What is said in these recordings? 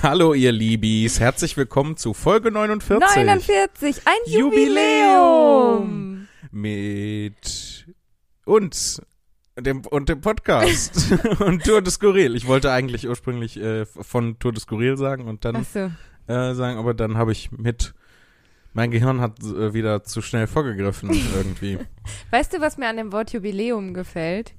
Hallo ihr Liebis, herzlich willkommen zu Folge 49. 49, ein Jubiläum. Jubiläum. Mit uns dem, und dem Podcast und Tour de Skurril. Ich wollte eigentlich ursprünglich äh, von Tour de Skurril sagen und dann Achso. äh, sagen, aber dann habe ich mit mein Gehirn hat äh, wieder zu schnell vorgegriffen irgendwie. Weißt du, was mir an dem Wort Jubiläum gefällt?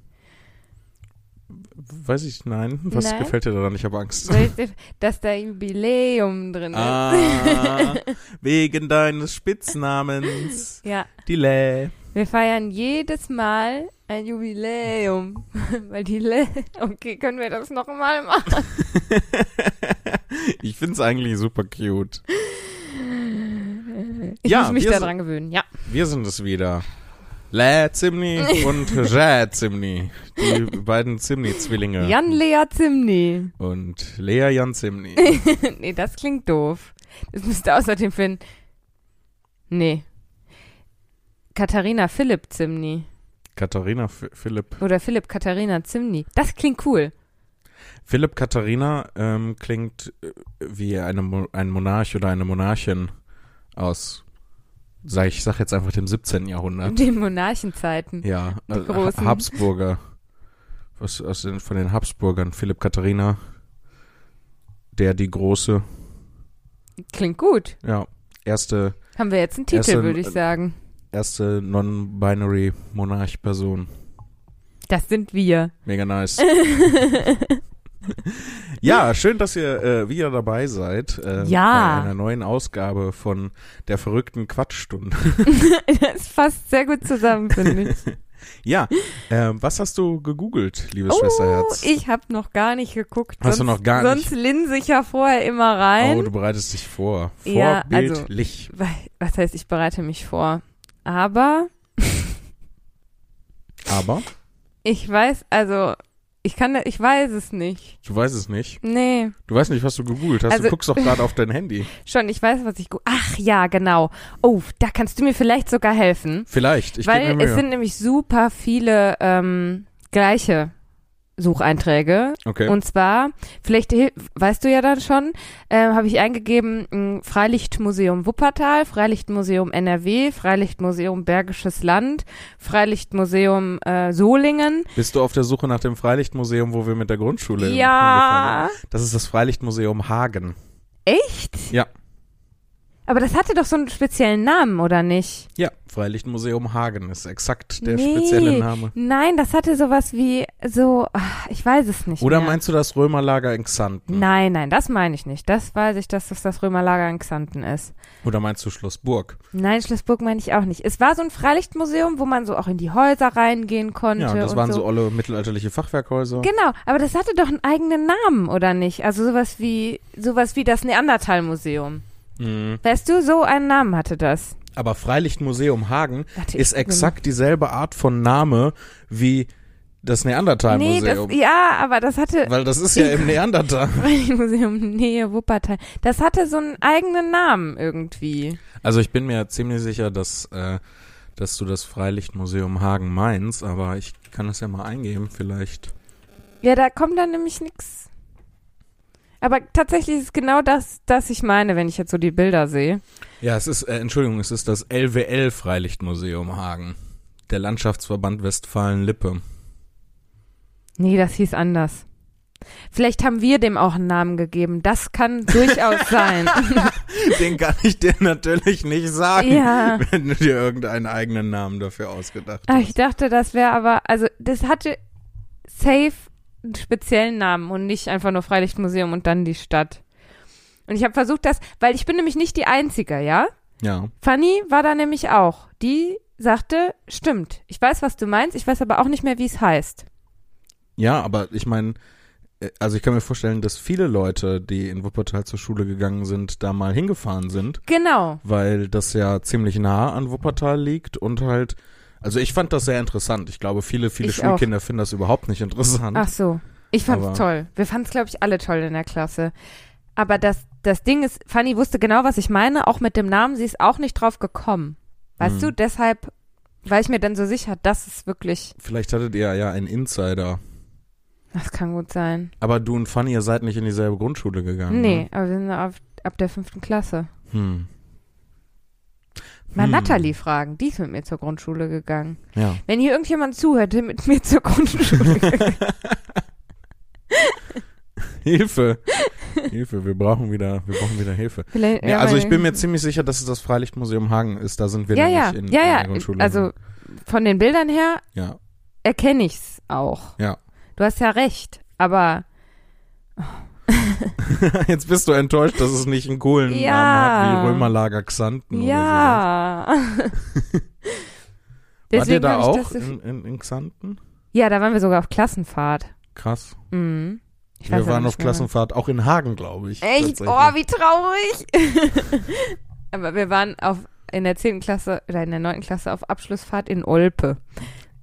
Weiß ich, nein. Was Nein? gefällt dir daran? Ich habe Angst. Dass da Jubiläum drin ist. ah, wegen deines Spitznamens. Ja, Delay. wir feiern jedes Mal ein Jubiläum. Weil Le Okay, können wir das nochmal machen? ich find's eigentlich super cute. Ich Ja, muss mich daran gewöhnen, ja. Wir sind es wieder. Lä Zimni und Jä Zimni. Die beiden Zimni-Zwillinge. Jan Lea Zimni. Und Lea Jan Zimni. nee, das klingt doof. Das müsste außerdem finden. Nee. Katharina Philipp Zimni. Katharina F Philipp. Oder Philipp Katharina Zimni. Das klingt cool. Philipp Katharina ähm, klingt äh, wie eine, Mo ein Monarch oder eine Monarchin aus, sag ich sag jetzt einfach dem 17. In Jahrhundert. den Monarchenzeiten. Ja, Die äh, großen. Ha- Habsburger. Was aus den, von den Habsburgern. Philipp Katharina. Der, die große. Klingt gut. Ja, erste, Haben wir jetzt einen Titel, Erste- würde ich sagen. erste non-binary Monarch-Person. Das sind wir. Mega nice. ja, schön, dass ihr äh, wieder dabei seid. Äh, Ja. Bei einer neuen Ausgabe von der verrückten Quatschstunde. Das fasst sehr gut zusammen, finde ich. ja, äh, was hast du gegoogelt, liebes Oh, Schwesterherz? ich habe noch gar nicht geguckt. Hast du sonst, noch gar sonst linse ich ja vorher immer rein. Oh, du bereitest dich vor. Ja, also- Vorbildlich. Was heißt, ich bereite mich vor? Aber Aber ich weiß, also ich kann, ich weiß es nicht. du weißt es nicht. Nee, Du weißt nicht, was du gegoogelt hast. Also- du guckst doch gerade auf dein Handy. schon, ich weiß, was ich. gu- Ach ja, genau. Oh, da kannst du mir vielleicht sogar helfen. Vielleicht. Ich weil mir es Mühe. sind nämlich super viele ähm, gleiche Sucheinträge. okay. Und zwar, vielleicht weißt du ja dann schon, äh, habe ich eingegeben mh, Freilichtmuseum Wuppertal, Freilichtmuseum NRW, Freilichtmuseum Bergisches Land, Freilichtmuseum äh, Solingen. Bist du auf der Suche nach dem Freilichtmuseum, wo wir mit der Grundschule Ja. Das ist das Freilichtmuseum Hagen. Echt? Ja. Aber das hatte doch so einen speziellen Namen, oder nicht? Ja, Freilichtmuseum Hagen ist exakt der Nee. spezielle Name. Nein, das hatte sowas wie so, ach, ich weiß es nicht Oder mehr. meinst du das Römerlager in Xanten? Nein, nein, das meine ich nicht. Das weiß ich, dass das das Römerlager in Xanten ist. Oder meinst du Schlossburg? Nein, Schlossburg meine ich auch nicht. Es war so ein Freilichtmuseum, wo man so auch in die Häuser reingehen konnte. Ja, das und waren so. so olle mittelalterliche Fachwerkhäuser. Genau, aber das hatte doch einen eigenen Namen, oder nicht? Also sowas wie sowas wie das Neandertal-Museum. Mhm. Weißt du, so einen Namen hatte das. Aber Freilichtmuseum Hagen Warte, ist exakt dieselbe Art von Name wie das Nee, Neandertal-Museum. das, ja, aber das hatte Weil das ist ja im Neandertal. Freilichtmuseum Nähe Wuppertal. Das hatte so einen eigenen Namen irgendwie. Also ich bin mir ziemlich sicher, dass, äh, dass du das Freilichtmuseum Hagen meinst, aber ich kann das ja mal eingeben, vielleicht. Ja, da kommt dann nämlich nix. Aber tatsächlich ist es genau das, das ich meine, wenn ich jetzt so die Bilder sehe. Ja, es ist, äh, Entschuldigung, es ist das LWL Freilichtmuseum Hagen. Der Landschaftsverband Westfalen-Lippe. Nee, das hieß anders. Vielleicht haben wir dem auch einen Namen gegeben. Das kann durchaus sein. Den kann ich dir natürlich nicht sagen, ja. wenn du dir irgendeinen eigenen Namen dafür ausgedacht hast. ich dachte, das wäre aber, also das hatte safe einen speziellen Namen und nicht einfach nur Freilichtmuseum und dann die Stadt. Und ich habe versucht, das, weil ich bin nämlich nicht die Einzige, ja? Ja. Fanny war da nämlich auch. Die sagte, stimmt, ich weiß, was du meinst, ich weiß aber auch nicht mehr, wie es heißt. Ja, aber ich meine, äh, also ich kann mir vorstellen, dass viele Leute, die in Wuppertal zur Schule gegangen sind, da mal hingefahren sind, Genau. weil das ja ziemlich nah an Wuppertal liegt und halt, also ich fand das sehr interessant. Ich glaube, viele, viele Ich Schulkinder finden das überhaupt nicht interessant. Ach so. Ich fand's Aber- toll. Wir fanden's, glaube ich, alle toll in der Klasse. Aber das, das Ding ist, Fanny wusste genau, was ich meine, auch mit dem Namen. Sie ist auch nicht drauf gekommen. Weißt Mhm. du, deshalb war ich mir dann so sicher, das ist wirklich. Vielleicht hattet ihr ja einen Insider. Das kann gut sein. Aber du und Fanny, ihr seid nicht in dieselbe Grundschule gegangen. Nee, Ne? aber wir sind ab, ab der fünften Klasse. Hm. Mal Hm. Natalie fragen, die ist mit mir zur Grundschule gegangen. Ja. Wenn hier irgendjemand zuhört, der mit mir zur Grundschule gegangen Hilfe. Hilfe, wir brauchen wieder, wir brauchen wieder Hilfe. Nee, ja, also ich bin mir ziemlich sicher, dass es das Freilichtmuseum Hagen ist. Da sind wir ja, ja, in, ja, in ja. der Grundschule. Also von den Bildern her ja, erkenne ich's auch. ja. Du hast ja recht, aber Jetzt bist du enttäuscht, dass es nicht einen coolen Ja. Namen hat wie Römerlager Xanten ja. oder so. Wart ihr da auch das in, in, in Xanten? ja, da waren wir sogar auf Klassenfahrt. Krass. Mhm. Wir waren auf. Klassenfahrt, auch in Hagen, glaube ich. Echt? Oh, wie traurig. aber wir waren auf in der 10. Klasse oder in der 9. Klasse auf Abschlussfahrt in Olpe.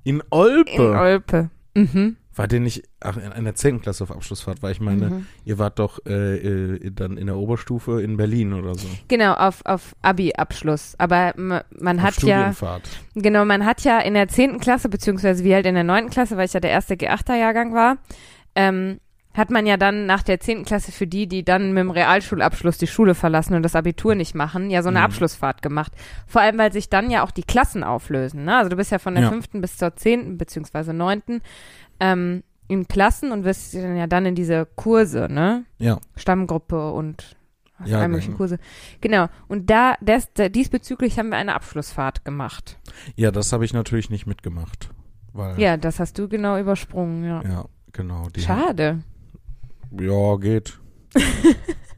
in Olpe. In Olpe. Mhm. War der nicht, ach, in, in der 10. Klasse auf Abschlussfahrt, weil ich meine, Mhm. ihr wart doch äh, äh, dann in der Oberstufe in Berlin oder so. Genau, auf, auf Abi-Abschluss. Aber ma- man auf hat ja, Studienfahrt. genau, man hat ja in der 10. Klasse, beziehungsweise wie halt in der 9. Klasse, weil ich ja der erste G8er-Jahrgang war, ähm, hat man ja dann nach der 10. Klasse für die, die dann mit dem Realschulabschluss die Schule verlassen und das Abitur nicht machen, ja so eine Mhm. Abschlussfahrt gemacht. Vor allem, weil sich dann ja auch die Klassen auflösen. Ne? Also du bist ja von der Ja. 5. bis zur 10. beziehungsweise 9. Ähm, in Klassen und wirst dann ja dann in diese Kurse, ne? Ja. Stammgruppe und Ja, genau. Kurse. Genau. Und da, des, da diesbezüglich haben wir eine Abschlussfahrt gemacht. Ja, das habe ich natürlich nicht mitgemacht. Weil, Ja, das hast du genau übersprungen, ja. ja genau. Schade. Ja, geht.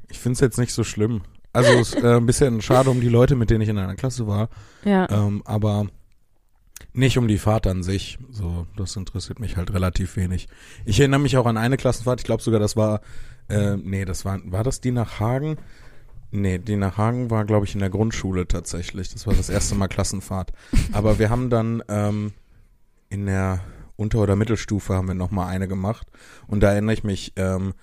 ich finde es jetzt nicht so schlimm. Also es ist äh, ein bisschen schade um die Leute, mit denen ich in einer Klasse war, Ja. ähm, aber nicht um die Fahrt an sich. So, das interessiert mich halt relativ wenig. Ich erinnere mich auch an eine Klassenfahrt. Ich glaube sogar, das war, äh, nee, das war, war das die nach Hagen? Nee, die nach Hagen war, glaube ich, in der Grundschule tatsächlich. Das war das erste Mal Klassenfahrt. Aber wir haben dann ähm, in der Unter- oder Mittelstufe haben wir nochmal eine gemacht. Und da erinnere ich mich ähm,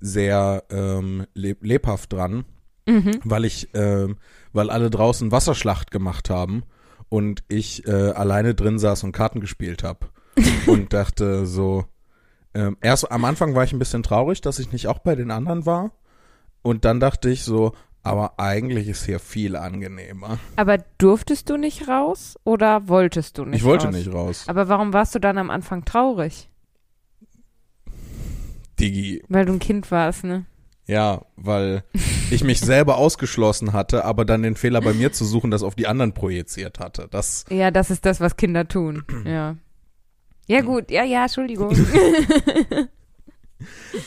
sehr ähm, leb lebhaft dran, Mhm. weil ich, ähm, weil alle draußen Wasserschlacht gemacht haben und ich äh, alleine drin saß und Karten gespielt habe und dachte so, ähm, erst am Anfang war ich ein bisschen traurig, dass ich nicht auch bei den anderen war und dann dachte ich so, aber eigentlich ist hier viel angenehmer. Aber durftest du nicht raus oder wolltest du nicht ich wollte raus? nicht raus. Aber warum warst du dann am Anfang traurig? Digi, Weil du ein Kind warst, ne? Ja, weil ich mich selber ausgeschlossen hatte, aber dann den Fehler bei mir zu suchen, das auf die anderen projiziert hatte. Das Ja, das ist das, was Kinder tun. Ja. Ja, gut. Ja, ja, Entschuldigung.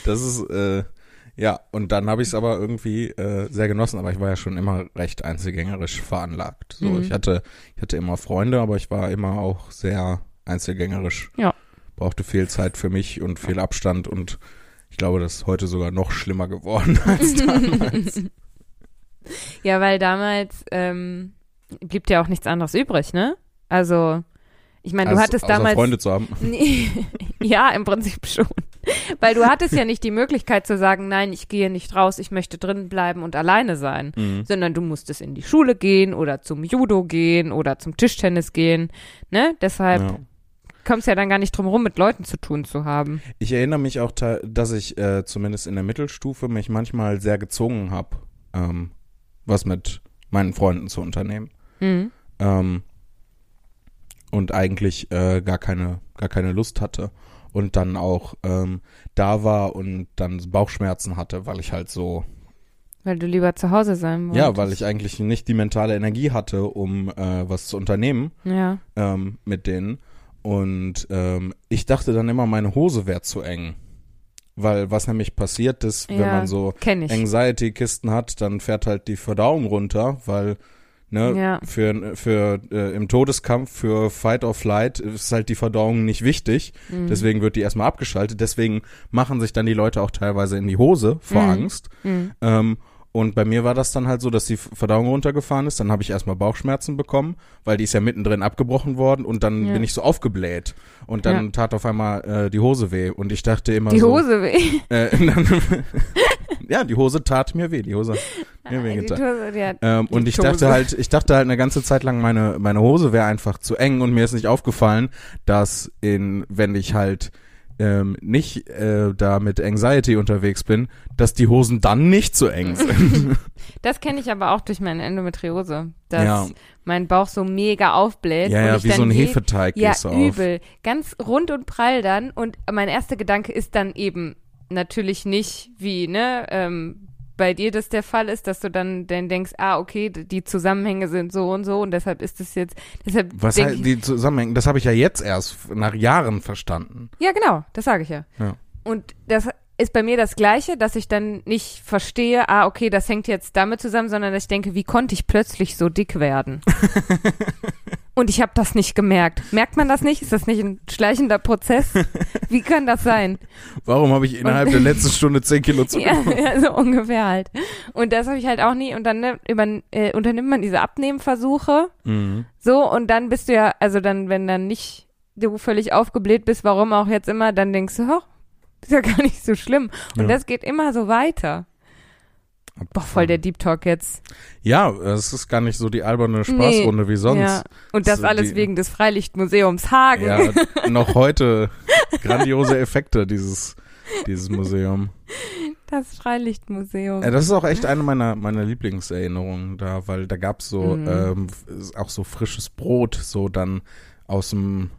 Das ist, äh, ja, und dann habe ich es aber irgendwie äh, sehr genossen, aber ich war ja schon immer recht einzelgängerisch veranlagt. So, Mhm. ich hatte, ich hatte immer Freunde, aber ich war immer auch sehr einzelgängerisch. Ja. Brauchte viel Zeit für mich und viel Abstand und ich glaube, das ist heute sogar noch schlimmer geworden als damals. ja, weil damals ähm, blieb dir auch nichts anderes übrig, ne? Also, ich meine, du Also, hattest damals. Freunde zu haben. Ja, im Prinzip schon. Weil du hattest ja nicht die Möglichkeit zu sagen, nein, ich gehe nicht raus, ich möchte drin bleiben und alleine sein. Mhm. Sondern du musstest in die Schule gehen oder zum Judo gehen oder zum Tischtennis gehen. Ne? Deshalb Ja. Kommst ja dann gar nicht drum rum, mit Leuten zu tun zu haben. Ich erinnere mich auch, dass ich äh, zumindest in der Mittelstufe mich manchmal sehr gezwungen habe, ähm, was mit meinen Freunden zu unternehmen. Mhm. ähm, und eigentlich äh, gar keine gar keine Lust hatte und dann auch ähm, da war und dann Bauchschmerzen hatte, weil ich halt so Weil du lieber zu Hause sein wolltest. ja, weil ich eigentlich nicht die mentale Energie hatte, um äh, was zu unternehmen Ja. ähm, mit denen und ähm, ich dachte dann immer, meine Hose wäre zu eng, weil was nämlich passiert ist, wenn Ja, man so. Anxiety-Kisten hat, dann fährt halt die Verdauung runter, weil ne, Ja. für, für äh, im Todeskampf für Fight or Flight ist halt die Verdauung nicht wichtig. Mhm. Deswegen wird die erstmal abgeschaltet. Deswegen machen sich dann die Leute auch teilweise in die Hose vor Mhm. Angst. Mhm. Ähm, und bei mir war das dann halt so, dass die Verdauung runtergefahren ist. Dann habe ich erstmal Bauchschmerzen bekommen, weil die ist ja mittendrin abgebrochen worden und dann Ja. bin ich so aufgebläht. Und dann tat auf einmal äh, die Hose weh. Und ich dachte immer Die so. Hose weh. Äh, dann, ja, die Hose tat mir weh. Die Hose hat mir weh getan. Hose, Ähm, und ich dachte halt, ich dachte halt eine ganze Zeit lang, meine, meine Hose wäre einfach zu eng und mir ist nicht aufgefallen, dass in, wenn ich halt ähm, nicht äh, da mit Anxiety unterwegs bin, dass die Hosen dann nicht so eng sind. Das kenne ich aber auch durch meine Endometriose, dass Ja. mein Bauch so mega aufbläht. ja, und ja, ich wie so ein Hefeteig Ja, du auf. übel. Ganz rund und prall dann. Und mein erster Gedanke ist dann eben natürlich nicht, wie, ne, ähm, bei dir das der Fall ist, dass du dann, dann denkst, ah, okay, die Zusammenhänge sind so und so und deshalb ist es jetzt, deshalb Was denk ich, die Zusammenhänge, das habe ich ja jetzt erst nach Jahren verstanden. Ja, genau, das sage ich ja. Ja. Und das ist bei mir das Gleiche, dass ich dann nicht verstehe, ah, okay, das hängt jetzt damit zusammen, sondern dass ich denke, wie konnte ich plötzlich so dick werden? Und ich habe das nicht gemerkt. Merkt man das nicht? Ist das nicht ein schleichender Prozess? Wie kann das sein? Warum habe ich innerhalb der letzten Stunde 10 Kilo Ja, zugenommen? ja, so ungefähr halt. Und das habe ich halt auch nie. Und dann ne, über, äh, unternimmt man diese Abnehmversuche. Mhm. So, und dann bist du ja, also dann, wenn dann nicht du völlig aufgebläht bist, warum auch jetzt immer, dann denkst du, oh, ist ja gar nicht so schlimm. Und Ja. das geht immer so weiter. Boah, voll der Deep Talk jetzt. Ja, es ist gar nicht so die alberne Spaßrunde wie sonst. Ja. Und das So alles die- wegen des Freilichtmuseums Hagen. Ja, noch heute grandiose Effekte, dieses, dieses Museum. Das Freilichtmuseum. Ja, das ist auch echt eine meiner, meiner Lieblingserinnerungen da, weil da gab's so Mhm. ähm, auch so frisches Brot, so dann aus dem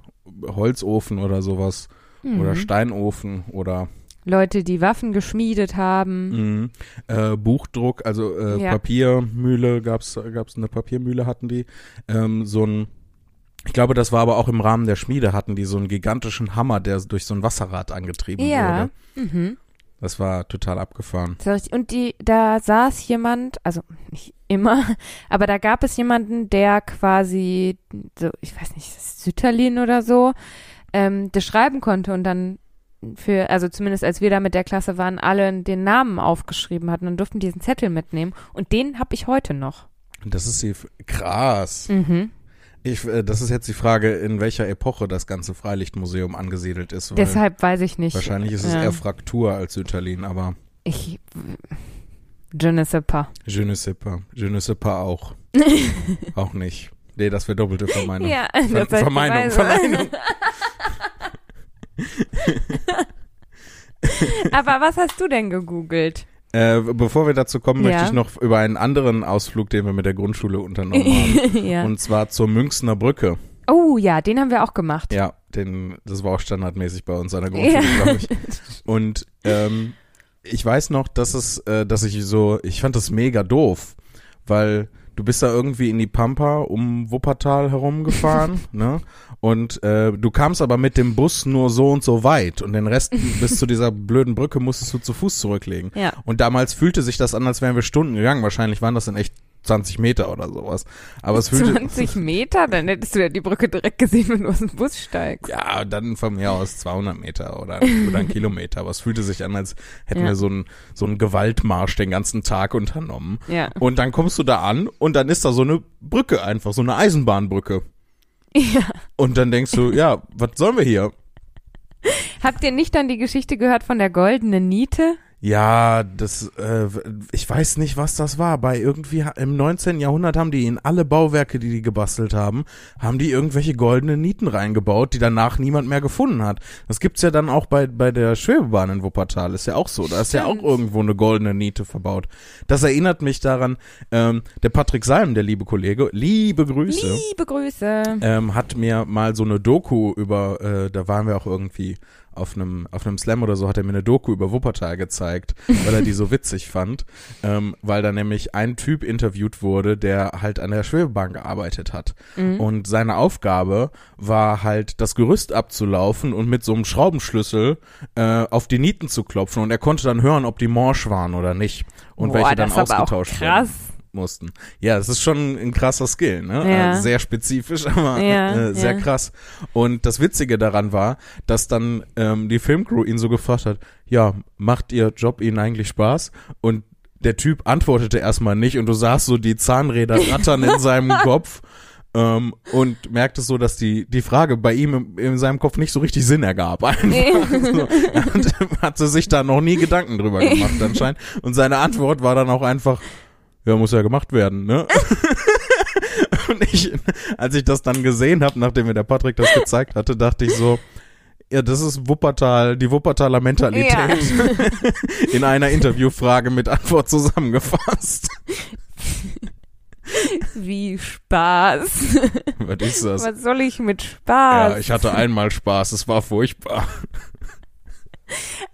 Holzofen oder sowas oder Mhm. Steinofen oder Leute, die Waffen geschmiedet haben. Mhm. Äh, Buchdruck, also äh, Ja. Papiermühle gab's, gab's eine Papiermühle hatten die. Ähm, so ein, ich glaube, das war aber auch im Rahmen der Schmiede hatten die so einen gigantischen Hammer, der durch so ein Wasserrad angetrieben Ja. wurde. Mhm. Das war total abgefahren. Und die, da saß jemand, also nicht immer, aber da gab es jemanden, der quasi, so, ich weiß nicht, Sütterlin oder so, ähm, das schreiben konnte und dann für, also zumindest als wir da mit der Klasse waren, alle den Namen aufgeschrieben hatten und durften diesen Zettel mitnehmen. Und den habe ich heute noch. Das ist die krass. Mhm. Ich, äh, das ist jetzt die Frage, in welcher Epoche das ganze Freilichtmuseum angesiedelt ist. Deshalb weiß ich nicht. wahrscheinlich ist es ja. eher Fraktur als Sütterlin, aber Ich, je ne sais pas. je ne sais pas. Je ne sais pas auch. auch nicht. Nee, das wäre doppelte Verneinung. Ja, Ver das heißt, Verneinung, ich weiß- Verneinung. Aber was hast du denn gegoogelt? Äh, bevor wir dazu kommen, möchte Ja. ich noch über einen anderen Ausflug, den wir mit der Grundschule unternommen haben. ja. Und zwar zur Münchner Brücke. Oh ja, den haben wir auch gemacht. Ja, den, das war auch standardmäßig bei uns an der Grundschule, Ja. glaube ich. Und ähm, ich weiß noch, dass es, äh, dass ich so, ich fand das mega doof, weil du bist da irgendwie in die Pampa um Wuppertal herumgefahren, ne? Und äh, du kamst aber mit dem Bus nur so und so weit und den Rest bis zu dieser blöden Brücke musstest du zu Fuß zurücklegen. Ja. Und damals fühlte sich das an, als wären wir Stunden gegangen. Wahrscheinlich waren das in echt 20 Meter oder sowas. Aber es fühlte 20 Meter? Dann hättest du ja die Brücke direkt gesehen, wenn du aus dem Bus steigst. Ja, dann von mir aus 200 Meter oder, oder ein Kilometer. Aber es fühlte sich an, als hätten Ja. wir so einen, so einen Gewaltmarsch den ganzen Tag unternommen. Ja. Und dann kommst du da an und dann ist da so eine Brücke einfach, so eine Eisenbahnbrücke. ja. Und dann denkst du, ja, was sollen wir hier? Habt ihr nicht dann die Geschichte gehört von der goldenen Niete? Ja, das, äh, ich weiß nicht, was das war. Bei irgendwie im 19. Jahrhundert haben die in alle Bauwerke, die die gebastelt haben, haben die irgendwelche goldenen Nieten reingebaut, die danach niemand mehr gefunden hat. Das gibt's ja dann auch bei, bei der Schwebebahn in Wuppertal. Ist ja auch so. Da ist ja auch Stimmt. irgendwo eine goldene Niete verbaut. Das erinnert mich daran, ähm, der Patrick Salm, der liebe Kollege, liebe Grüße Liebe Grüße. ähm, hat mir mal so eine Doku über, äh, da waren wir auch irgendwie auf einem auf einem Slam oder so, hat er mir eine Doku über Wuppertal gezeigt, weil er die so witzig fand, ähm, weil da nämlich ein Typ interviewt wurde, der halt an der Schwebebahn gearbeitet hat Mhm. und seine Aufgabe war halt das Gerüst abzulaufen und mit so einem Schraubenschlüssel äh, auf die Nieten zu klopfen und er konnte dann hören, ob die morsch waren oder nicht und Boah, welche dann ausgetauscht krass. Mussten. Ja, das ist schon ein krasser Skill, ne? Ja. Äh, sehr spezifisch, aber Ja, äh, sehr ja. krass. Und das Witzige daran war, dass dann ähm, die Filmcrew ihn so gefragt hat, ja, macht ihr Job Ihnen eigentlich Spaß? Und der Typ antwortete erstmal nicht und du sahst so die Zahnräder rattern in seinem Kopf. Ähm, und merktest so, dass die, die Frage bei ihm in, in seinem Kopf nicht so richtig Sinn ergab. Einfach so. Er hat, hatte sich da noch nie Gedanken drüber gemacht anscheinend. Und seine Antwort war dann auch einfach, ja, muss ja gemacht werden, ne? Und ich, als ich das dann gesehen habe, nachdem mir der Patrick das gezeigt hatte, dachte ich so, Ja, das ist Wuppertal, die Wuppertaler Mentalität in einer Interviewfrage mit Antwort zusammengefasst. Wie Spaß. Was ist das? Was soll ich mit Spaß? Ja, ich hatte einmal Spaß, es war furchtbar.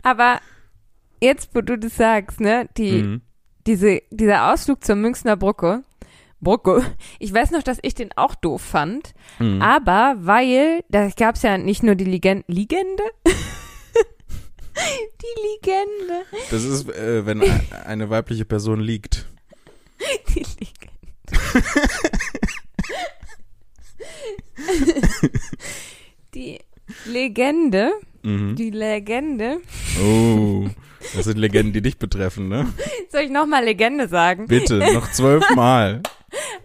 Aber jetzt, wo du das sagst, ne, die, Mhm. Diese, dieser Ausflug zur Münchner Brücke, Brücke, ich weiß noch, dass ich den auch doof fand, Mhm. aber weil, da gab's ja nicht nur die Legende, Legende? die Legende. Das ist, äh, wenn eine weibliche Person liegt. Die Legende. die Legende, Mhm. die Legende. Oh, das sind Legenden, die dich betreffen, ne? Soll ich nochmal Legende sagen? Bitte, noch zwölfmal,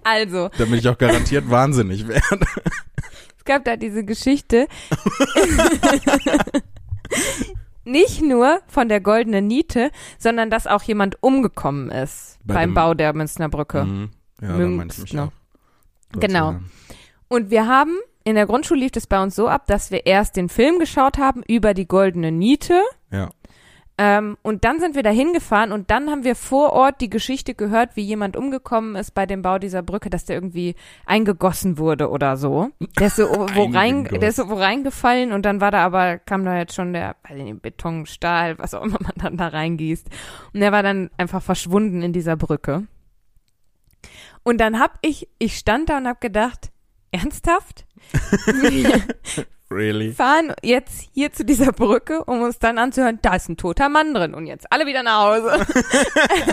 Also, damit ich auch garantiert wahnsinnig werde. Es gab da diese Geschichte. Nicht nur von der goldenen Niete, sondern dass auch jemand umgekommen ist Bei beim dem- Bau der Münchner Brücke. Mhm. Ja, da meinte ich mich Münchner. auch. Du hast Genau. Und wir haben, in der Grundschule lief das bei uns so ab, dass wir erst den Film geschaut haben über die goldene Niete. Ja. Ähm, und dann sind wir da hingefahren und dann haben wir vor Ort die Geschichte gehört, wie jemand umgekommen ist bei dem Bau dieser Brücke, dass der irgendwie eingegossen wurde oder so. Der ist so wo rein, der ist so wo reingefallen und dann war da aber, kam da jetzt schon der, weiß ich nicht, Beton, Stahl, was auch immer man dann da reingießt. Und der war dann einfach verschwunden in dieser Brücke. Und dann hab ich, ich stand da und hab gedacht, ernsthaft? Wir Really? fahren jetzt hier zu dieser Brücke, um uns dann anzuhören, da ist ein toter Mann drin und jetzt alle wieder nach Hause.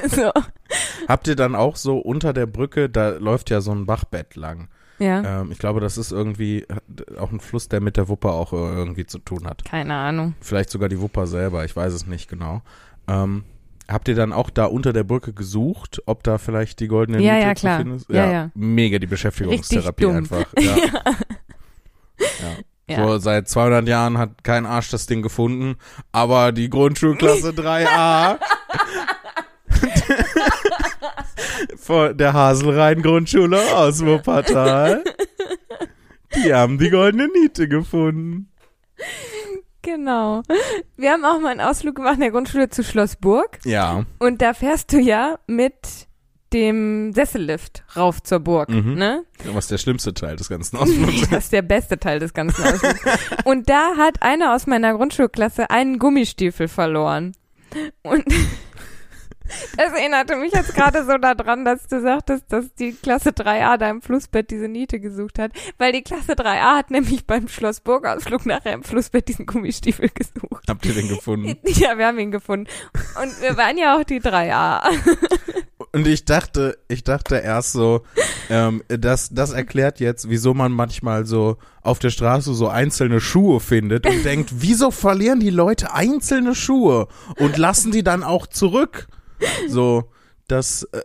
so. Habt ihr dann auch so unter der Brücke, da läuft ja so ein Bachbett lang. Ja, Ähm, ich glaube, das ist irgendwie auch ein Fluss, der mit der Wupper auch äh, irgendwie zu tun hat. keine Ahnung. Vielleicht sogar die Wupper selber, ich weiß es nicht genau. Ähm, habt ihr dann auch da unter der Brücke gesucht, ob da vielleicht die goldene Ja, Niete ja, zu klar. finden ist? Ja, ja. Mega die Beschäftigungstherapie einfach. Ja. ja. Ja. So, seit 200 Jahren hat kein Arsch das Ding gefunden, aber die Grundschulklasse 3a von der Haselrhein-Grundschule aus Wuppertal, die haben die goldene Niete gefunden. Genau. Wir haben auch mal einen Ausflug gemacht in der Grundschule zu Schlossburg Ja, und da fährst du ja mit dem Sessellift rauf zur Burg, Mhm. ne? was der schlimmste Teil des ganzen Ausflugs Das ist der beste Teil des ganzen Ausflugs. Und da hat einer aus meiner Grundschulklasse einen Gummistiefel verloren. Und das erinnerte mich jetzt gerade so daran, dass du sagtest, dass die Klasse 3a da im Flussbett diese Niete gesucht hat. Weil die Klasse 3a hat nämlich beim Schlossburg-Ausflug nachher im Flussbett diesen Gummistiefel gesucht. Habt ihr den gefunden? Ja, wir haben ihn gefunden. Und wir waren ja auch die 3a. Und ich dachte, ich dachte erst so, ähm, das, das erklärt jetzt, wieso man manchmal so auf der Straße so einzelne Schuhe findet und denkt, wieso verlieren die Leute einzelne Schuhe und lassen die dann auch zurück? So, das, äh,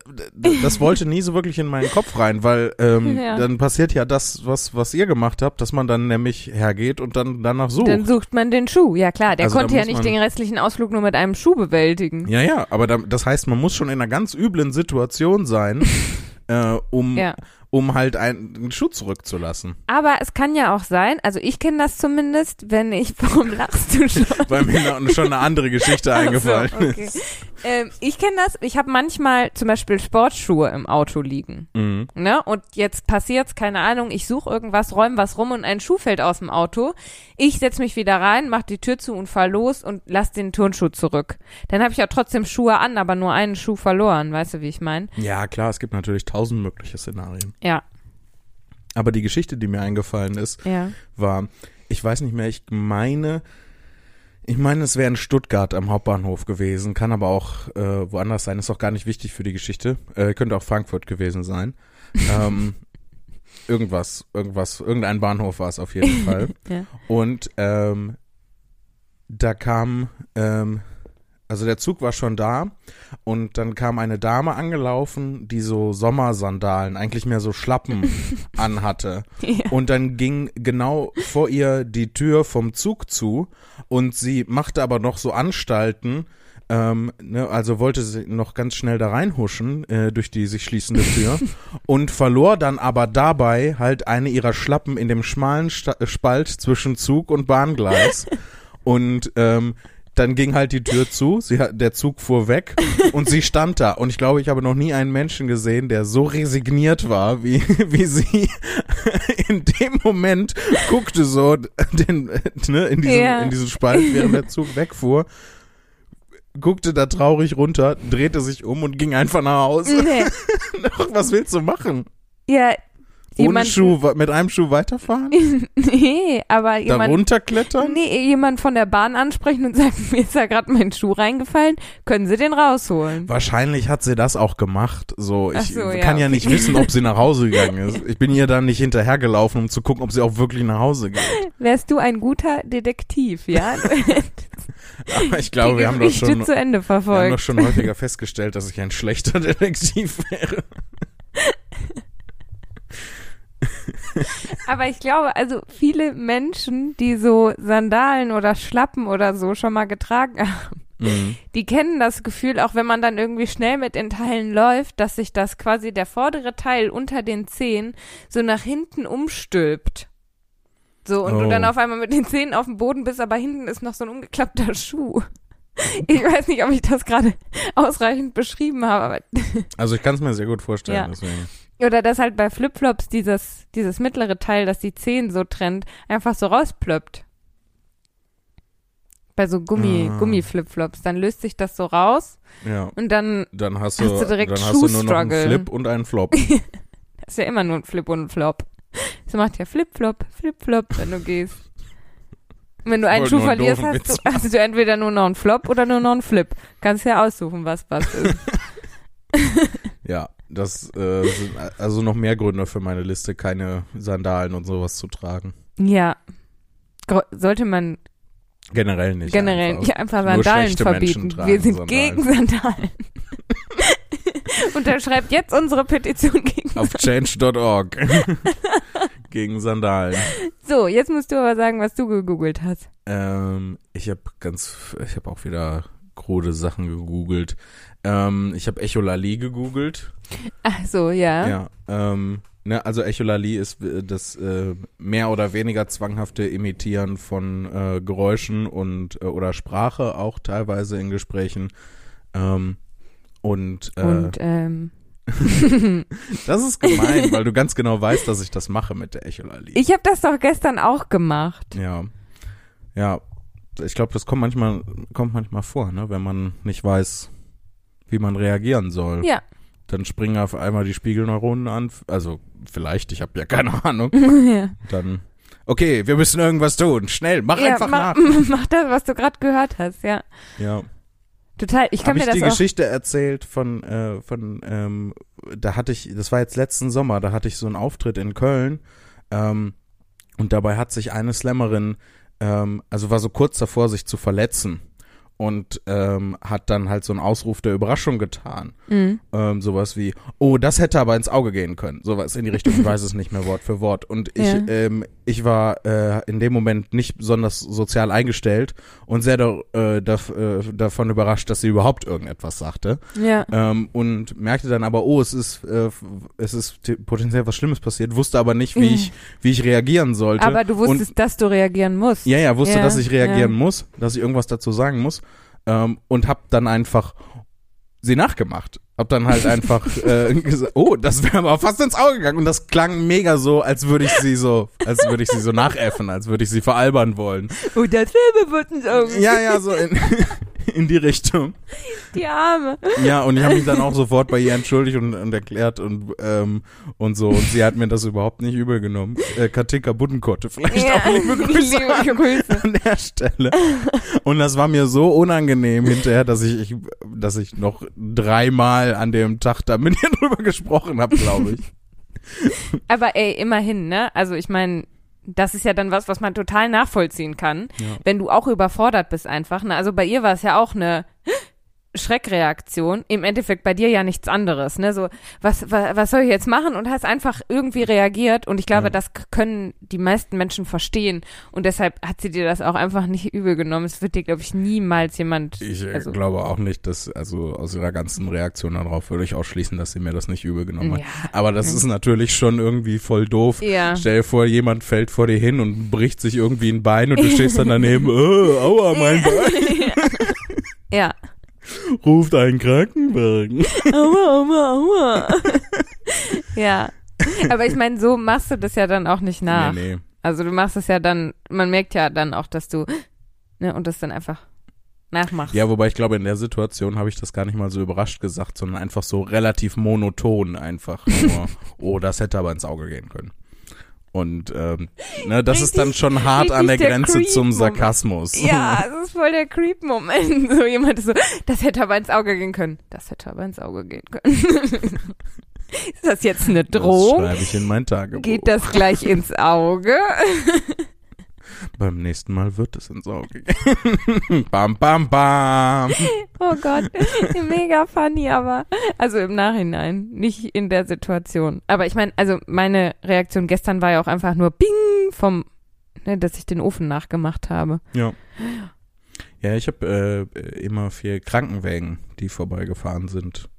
das wollte nie so wirklich in meinen Kopf rein, weil ähm, Ja. dann passiert ja das, was, was ihr gemacht habt, dass man dann nämlich hergeht und dann danach sucht. Dann sucht man den Schuh. Ja klar, der Also konnte ja nicht den restlichen Ausflug nur mit einem Schuh bewältigen. Ja, ja, aber da, das heißt, man muss schon in einer ganz üblen Situation sein, äh, um, Ja. Um halt einen, Schuh zurückzulassen. Aber es kann ja auch sein, also ich kenne das zumindest, wenn ich, warum lachst du schon? Weil mir schon eine andere Geschichte eingefallen so, okay. ähm, ich kenne das, ich habe manchmal zum Beispiel Sportschuhe im Auto liegen. ist. Mhm. Ne? Und jetzt passiert's, keine Ahnung, ich suche irgendwas, räume was rum und ein Schuh fällt aus dem Auto. Ich setz mich wieder rein, mach die Tür zu und fahr los und lass den Turnschuh zurück. Dann habe ich ja trotzdem Schuhe an, aber nur einen Schuh verloren, weißt du, wie ich meine? Ja, klar, es gibt natürlich tausend mögliche Szenarien. Ja, Aber die Geschichte, die mir eingefallen ist, ja. war, ich weiß nicht mehr, ich meine, ich meine, es wäre in Stuttgart am Hauptbahnhof gewesen, kann aber auch äh, woanders sein, ist auch gar nicht wichtig für die Geschichte. Äh, könnte auch Frankfurt gewesen sein. ähm, irgendwas, irgendwas, irgendein Bahnhof war es auf jeden Fall. Ja. Und ähm, da kam, ähm, also der Zug war schon da und dann kam eine Dame angelaufen, die so Sommersandalen, eigentlich mehr so Schlappen anhatte. Ja. Und dann ging genau vor ihr die Tür vom Zug zu und sie machte aber noch so Anstalten, Ähm, ne, also wollte sie noch ganz schnell da reinhuschen äh, durch die sich schließende Tür und verlor dann aber dabei halt eine ihrer Schlappen in dem schmalen Sta Spalt zwischen Zug und Bahngleis. Und ähm, dann ging halt die Tür zu, sie hat, der Zug fuhr weg und sie stand da. Und ich glaube, ich habe noch nie einen Menschen gesehen, der so resigniert war, wie, wie sie in dem Moment guckte so den, ne, in, diesem, Ja. in diesem Spalt, während der Zug wegfuhr, guckte da traurig runter, drehte sich um und ging einfach nach Hause. Nee. Was willst du machen? Ja, Ohne Schuh, mit einem Schuh weiterfahren? nee, aber Da jemand, runterklettern? nee, jemand von der Bahn ansprechen und sagen, mir ist da gerade mein Schuh reingefallen, können Sie den rausholen? Wahrscheinlich hat sie das auch gemacht. So, ich so, ja, kann ja okay. nicht wissen, ob sie nach Hause gegangen ist. Ich bin ihr dann nicht hinterhergelaufen, um zu gucken, ob sie auch wirklich nach Hause geht. Wärst du ein guter Detektiv, ja? Aber ich glaube, wir haben doch schon, zu Ende wir haben doch verfolgt. schon häufiger festgestellt, dass ich ein schlechter Detektiv wäre. Aber ich glaube, also viele Menschen, die so Sandalen oder Schlappen oder so schon mal getragen haben, Mhm. die kennen das Gefühl, auch wenn man dann irgendwie schnell mit den Teilen läuft, dass sich das quasi der vordere Teil unter den Zehen so nach hinten umstülpt. So, und du Oh. dann auf einmal mit den Zehen auf dem Boden bist, aber hinten ist noch so ein umgeklappter Schuh. Ich weiß nicht, ob ich das gerade ausreichend beschrieben habe, aber Also ich kann es mir sehr gut vorstellen. Ja. Deswegen. Oder dass halt bei Flipflops dieses, dieses mittlere Teil, das die Zehen so trennt, einfach so rausplöppt. Bei so Gummi, Ah. Gummi-Flipflops. Dann löst sich das so raus Ja. und dann Dann hast Hast du, du direkt dann hast du nur noch einen. Flip und einen Flop. ist ja immer nur ein Flip und ein Flop. Es macht ja Flip-Flop, Flip-Flop, wenn du gehst. Und wenn du einen Schuh einen verlierst, doofen hast du, hast du entweder nur noch einen Flop oder nur noch einen Flip. Kannst ja aussuchen, was was ist. Das äh, sind also noch mehr Gründe für meine Liste, keine Sandalen und sowas zu tragen. ja. Sollte man Generell nicht. generell einfach. nicht einfach Sandalen verbieten. tragen Wir sind Sandalen. gegen Sandalen. Unterschreibt jetzt unsere Petition gegen Auf change.org. Gegen Sandalen. So, jetzt musst du aber sagen, was du gegoogelt hast. Ähm, ich habe ganz, ich habe auch wieder krude Sachen gegoogelt. Ähm, ich habe Echolali gegoogelt. Ach so, ja. Ja. Ähm, ne, also Echolali ist äh, das äh, mehr oder weniger zwanghafte Imitieren von äh, Geräuschen und äh, oder Sprache auch teilweise in Gesprächen. Ähm, und, äh, Und ähm, das ist gemein, weil du ganz genau weißt, dass ich das mache mit der Echolali. ich habe das doch gestern auch gemacht. Ja. Ja. Ich glaube, das kommt manchmal, kommt manchmal vor, ne? Wenn man nicht weiß, wie man reagieren soll. Ja. Dann springen auf einmal die Spiegelneuronen an. Also, vielleicht, ich habe ja keine Ahnung. ja. Dann, okay, wir müssen irgendwas tun. Schnell, mach ja, einfach mach, nach. mach das, was du gerade gehört hast, ja. Ja. Total. Ich kann Habe mir ich das die auch. Geschichte erzählt von, äh, von, ähm, da hatte ich, das war jetzt letzten Sommer, da hatte ich so einen Auftritt in Köln, ähm, und dabei hat sich eine Slammerin, ähm, also war so kurz davor, sich zu verletzen und ähm, hat dann halt so einen Ausruf der Überraschung getan. Mhm. Ähm, sowas wie, oh, das hätte aber ins Auge gehen können. Sowas in die Richtung, ich weiß es nicht mehr Wort für Wort. Und ich, Ja. ähm, ich war äh, in dem Moment nicht besonders sozial eingestellt und sehr äh, äh, davon überrascht, dass sie überhaupt irgendetwas sagte. Ja. Ähm, und merkte dann aber, oh, es ist, äh, es ist potenziell was Schlimmes passiert, wusste aber nicht, wie Mhm. ich, wie ich reagieren sollte. Aber du wusstest, dass du reagieren musst. Ja, ja, wusste, Ja, dass ich reagieren ja. muss, dass ich irgendwas dazu sagen muss ähm, und hab dann einfach sie nachgemacht. Hab dann halt einfach äh, gesagt, oh, das wäre aber fast ins Auge gegangen und das klang mega so, als würde ich sie so, als würde ich sie so nachäffen, als würde ich sie veralbern wollen. Oh, das wäre wird ins Auge. Ja, ja, so in, in die Richtung. Die Arme. Ja, und ich habe mich dann auch sofort bei ihr entschuldigt und, und erklärt und ähm, und so und sie hat mir das überhaupt nicht übel genommen. Äh, Katinka Buddenkotte, vielleicht auch liebe Grüße Liebe an Grüße. an der Stelle. Und das war mir so unangenehm hinterher, dass ich, ich dass ich noch dreimal an dem Tag da mit ihr drüber gesprochen habe, glaube ich. Aber ey, immerhin, ne? Also ich meine, das ist ja dann was, was man total nachvollziehen kann, Ja. wenn du auch überfordert bist einfach. Ne? Also bei ihr war es ja auch eine Schreckreaktion, im Endeffekt bei dir ja nichts anderes, ne? So, was, was, was soll ich jetzt machen? Und hast einfach irgendwie reagiert und ich glaube, Ja. das können die meisten Menschen verstehen und deshalb hat sie dir das auch einfach nicht übel genommen. Es wird dir, glaube ich, niemals jemand, Ich äh, also, glaube auch nicht, dass, also aus ihrer ganzen Reaktion darauf würde ich ausschließen, dass sie mir das nicht übel genommen hat. ja. Aber das ist natürlich schon irgendwie voll doof. Ja. Stell dir vor, jemand fällt vor dir hin und bricht sich irgendwie ein Bein und du stehst dann daneben, oh, aua, mein Bein, ja. ruft einen Krankenwagen. Aua, aua, aua. ja. Aber ich meine, so machst du das ja dann auch nicht nach. Nee, nee. Also du machst es ja dann, man merkt ja dann auch, dass du, ne, und das dann einfach nachmachst. Ja, wobei ich glaube, in der Situation habe ich das gar nicht mal so überrascht gesagt, sondern einfach so relativ monoton einfach nur, oh, das hätte aber ins Auge gehen können. Und ähm, ne, das ist dann Richtig- schon hart an der richtig der Grenze zum Creep-Moment. Sarkasmus. Ja, das ist voll der Creep-Moment. So jemand ist so, das hätte aber ins Auge gehen können. Das hätte aber ins Auge gehen können. ist das jetzt eine Das Drohung? schreibe ich in mein Tagebuch. Geht das gleich ins Auge? Beim nächsten Mal wird es ins Auge gehen. bam, bam, bam. Oh Gott, mega funny, aber also im Nachhinein, nicht in der Situation. Aber ich meine, also meine Reaktion gestern war ja auch einfach nur Bing vom, ne, dass ich den Ofen nachgemacht habe. Ja. Ja, ich habe äh, immer vier Krankenwägen, die vorbeigefahren sind.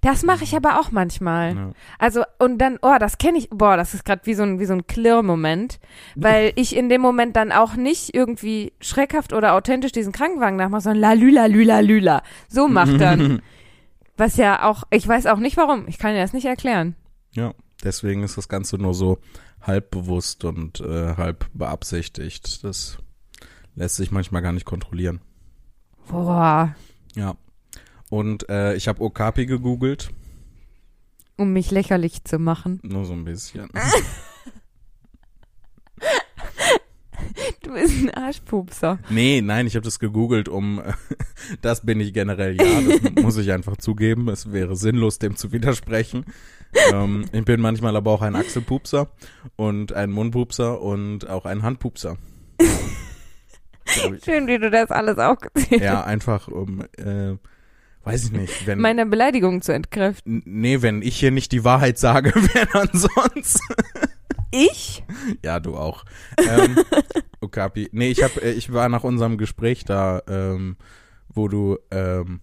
Das mache ich aber auch manchmal. Ja. Also und dann, oh, das kenne ich, boah, das ist gerade wie so ein wie so ein Klirr-Moment, weil ich in dem Moment dann auch nicht irgendwie schreckhaft oder authentisch diesen Krankenwagen nachmache, sondern la lüla lüla lüla. So macht dann, was ja auch, ich weiß auch nicht warum, ich kann dir das nicht erklären. Ja, deswegen ist das Ganze nur so halb bewusst und äh, halb beabsichtigt. Das lässt sich manchmal gar nicht kontrollieren. Boah, Ja. Und äh, ich habe Okapi gegoogelt, um mich lächerlich zu machen. nur so ein bisschen. Du bist ein Arschpupser. Nee, nein, ich habe das gegoogelt, um das bin ich generell ja, das muss ich einfach zugeben. Es wäre sinnlos, dem zu widersprechen. Ähm, ich bin manchmal aber auch ein Achselpupser und ein Mundpupser und auch ein Handpupser. Schön, wie du das alles aufgezählt ja, einfach um, äh, weiß ich nicht, wenn Meine Beleidigung zu entkräften. Nee, wenn ich hier nicht die Wahrheit sage, wer dann sonst? Ich? Ja, du auch. Ähm, Okapi. Nee, ich hab, äh, ich war nach unserem Gespräch da, ähm, wo du, ähm,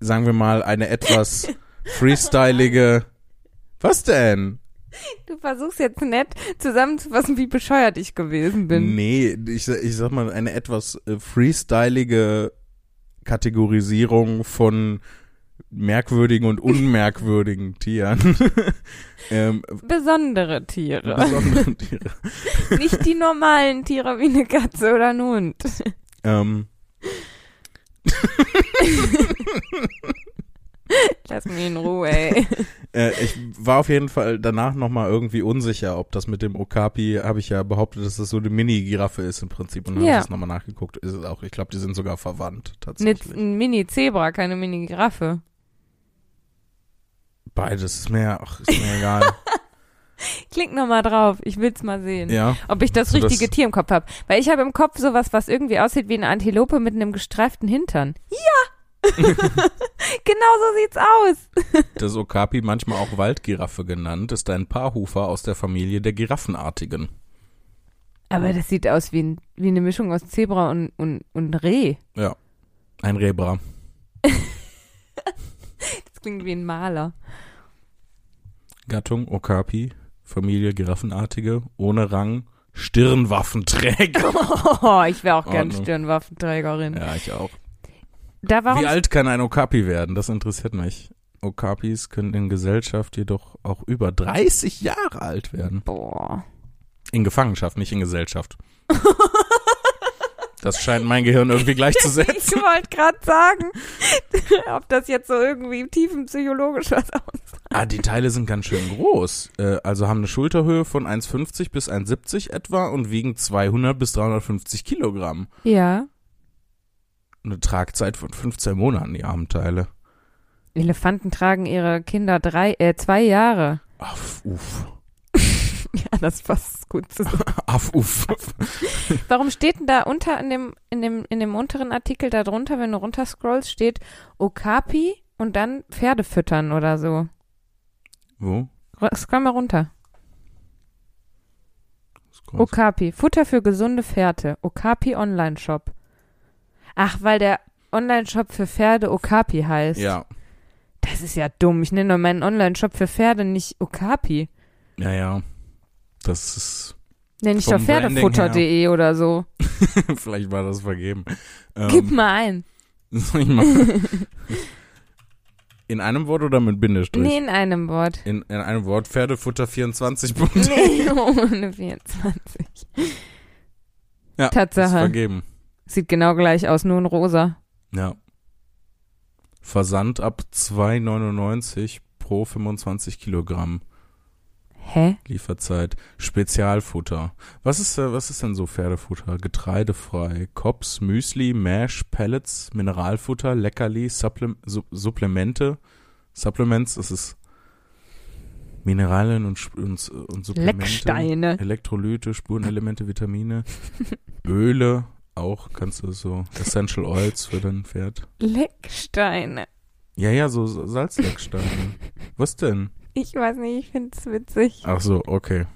sagen wir mal, eine etwas freestylige, was denn? Du versuchst jetzt nett zusammenzufassen, wie bescheuert ich gewesen bin. Nee, ich, ich sag mal, eine etwas äh, freestylige Kategorisierung von merkwürdigen und unmerkwürdigen Tieren. ähm, Besondere Tiere. besondere Tiere. Nicht die normalen Tiere wie eine Katze oder ein Hund. Ähm, Lass mich in Ruhe, ey. äh, ich war auf jeden Fall danach nochmal irgendwie unsicher, ob das mit dem Okapi, habe ich ja behauptet, dass das so eine Mini-Giraffe ist im Prinzip. Und dann Ja. habe ich es nochmal nachgeguckt. Ist es auch. Ich glaube, die sind sogar verwandt, tatsächlich. ein Mini-Zebra, keine Mini-Giraffe. Beides ist mir, ach, ist mir egal. Klick nochmal drauf, ich will's mal sehen. ja. Ob ich das Also das- richtige Tier im Kopf habe. Weil ich habe im Kopf sowas, was irgendwie aussieht wie eine Antilope mit einem gestreiften Hintern. Ja! genau so sieht's aus. Das Okapi, manchmal auch Waldgiraffe genannt, ist ein Paarhufer aus der Familie der Giraffenartigen. Aber das sieht aus wie, ein, wie eine Mischung aus Zebra und, und, und Reh. Ja. Ein Rebra. Das klingt wie ein Maler. Gattung Okapi, Familie Giraffenartige, ohne Rang, Stirnwaffenträger. Oh, ich wäre auch gern Ordnung. Stirnwaffenträgerin. ja, ich auch. Da warum Wie alt kann ein Okapi werden? Das interessiert mich. Okapis können in Gesellschaft jedoch auch über 30 Jahre alt werden. Boah. In Gefangenschaft, nicht in Gesellschaft. Das scheint mein Gehirn irgendwie Ich gleichzusetzen. wollte gerade sagen, ob das jetzt so irgendwie tiefenpsychologisch was aus. Ah, die Teile sind ganz schön groß. Äh, also haben eine Schulterhöhe von 1,50 bis 1,70 etwa und wiegen 200 bis 350 Kilogramm. Ja. Eine Tragzeit von 15 Monaten, die armen Teile. Elefanten tragen ihre Kinder drei, äh, zwei Jahre. Ach, uff. ja, das passt gut zusammen. Aff, uff. Warum steht denn da unter in dem, in dem, in dem unteren Artikel da drunter, wenn du runterscrollst, steht Okapi und dann Pferde füttern oder so? Wo? Scroll mal runter. Okapi, Futter für gesunde Pferde. Okapi Online-Shop. Ach, weil der Online-Shop für Pferde Okapi heißt. Ja. Das ist ja dumm. Ich nenne doch meinen Online-Shop für Pferde nicht Okapi. Ja, ja. Das ist, Nenne ich doch Pferdefutter.de oder so. vielleicht war das vergeben. Gib Ähm, mal ein. soll ich mal? In einem Wort oder mit Bindestrich? Nee, in einem Wort. In, in einem Wort Pferdefutter24. Nee, ohne 24. Ja, Ist Tatsache. vergeben. Sieht genau gleich aus, nur in rosa. Ja. Versand ab 2,99 pro 25 Kilogramm Hä? Lieferzeit. Spezialfutter. Was ist, äh, was ist denn so Pferdefutter? Getreidefrei. Kops, Müsli, Mash, Pellets, Mineralfutter, Leckerli, Supple Su Supplemente. Supplements, das ist Mineralien und, und, und Supplemente. Lecksteine. Elektrolyte, Spurenelemente, Vitamine, Öle, auch kannst du so Essential Oils für dein Pferd. Lecksteine. Ja, ja, so Salzlecksteine. Was denn? Ich weiß nicht, ich find's witzig. Ach so, okay.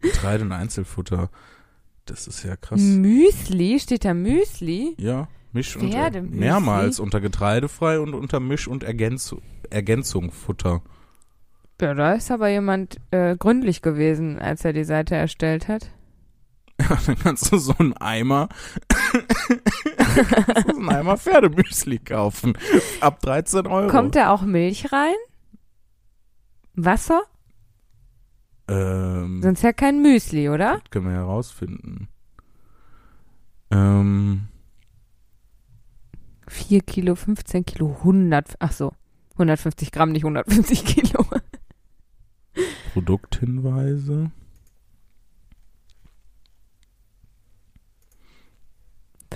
Getreide und Einzelfutter. Das ist ja krass. Müsli? Steht da Müsli? Ja, Misch und Pferdemüsli? mehrmals unter Getreidefrei und unter Misch und Ergänz Ergänzung Futter. Ja, da ist aber jemand äh, gründlich gewesen, als er die Seite erstellt hat. Ja, dann kannst du so einen Eimer, so einen Eimer Pferdemüsli kaufen. Ab 13 Euro. Kommt da auch Milch rein? Wasser? ähm, Sonst ja kein Müsli, oder? Das können wir herausfinden. Ähm, 4 Kilo, 15 Kilo, 100, ach so, 150 Gramm, nicht 150 Kilo. Produkthinweise.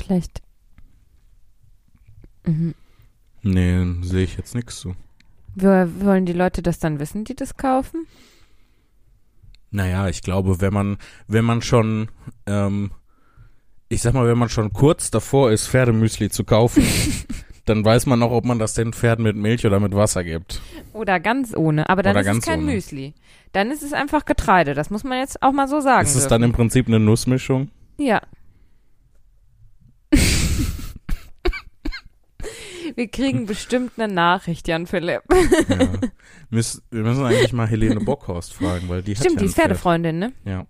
Vielleicht. Mhm. Nee, sehe ich jetzt nichts zu. Wir, wollen die Leute das dann wissen, die das kaufen? Naja, ich glaube, wenn man, wenn man schon, ähm, ich sag mal, wenn man schon kurz davor ist, Pferdemüsli zu kaufen, dann weiß man auch, ob man das den Pferden mit Milch oder mit Wasser gibt. Oder ganz ohne. Aber dann Oder ist es kein ohne. Müsli. Dann ist es einfach Getreide. Das muss man jetzt auch mal so sagen. ist es dann im Prinzip eine Nussmischung? Ja. Wir kriegen bestimmt eine Nachricht, Jan Philipp. Ja. Wir müssen eigentlich mal Helene Bockhorst fragen, weil die hat Stimmt, ja die ist Pferdefreundin, ne? Ja.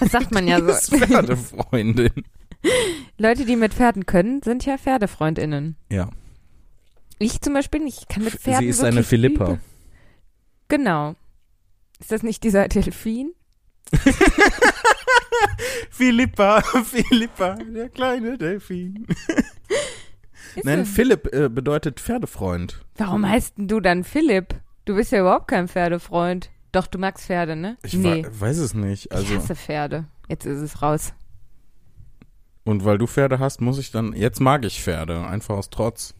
Das sagt man ja Die ist so. Pferdefreundin. Leute, die mit Pferden können, sind ja Pferdefreundinnen. Ja. Ich zum Beispiel nicht. Ich kann mit Pferden Sie ist eine Philippa. übel- Genau. Ist das nicht dieser Delfin? Philippa, Philippa, der kleine Delfin. Ist Nein, er. Philipp äh, bedeutet Pferdefreund. Warum heißt denn du dann Philipp? Du bist ja überhaupt kein Pferdefreund. Doch, du magst Pferde, ne? Ich nee. weiß es nicht. ich Also, hasse Pferde. Jetzt ist es raus. und weil du Pferde hast, muss ich dann. Jetzt mag ich Pferde, einfach aus Trotz.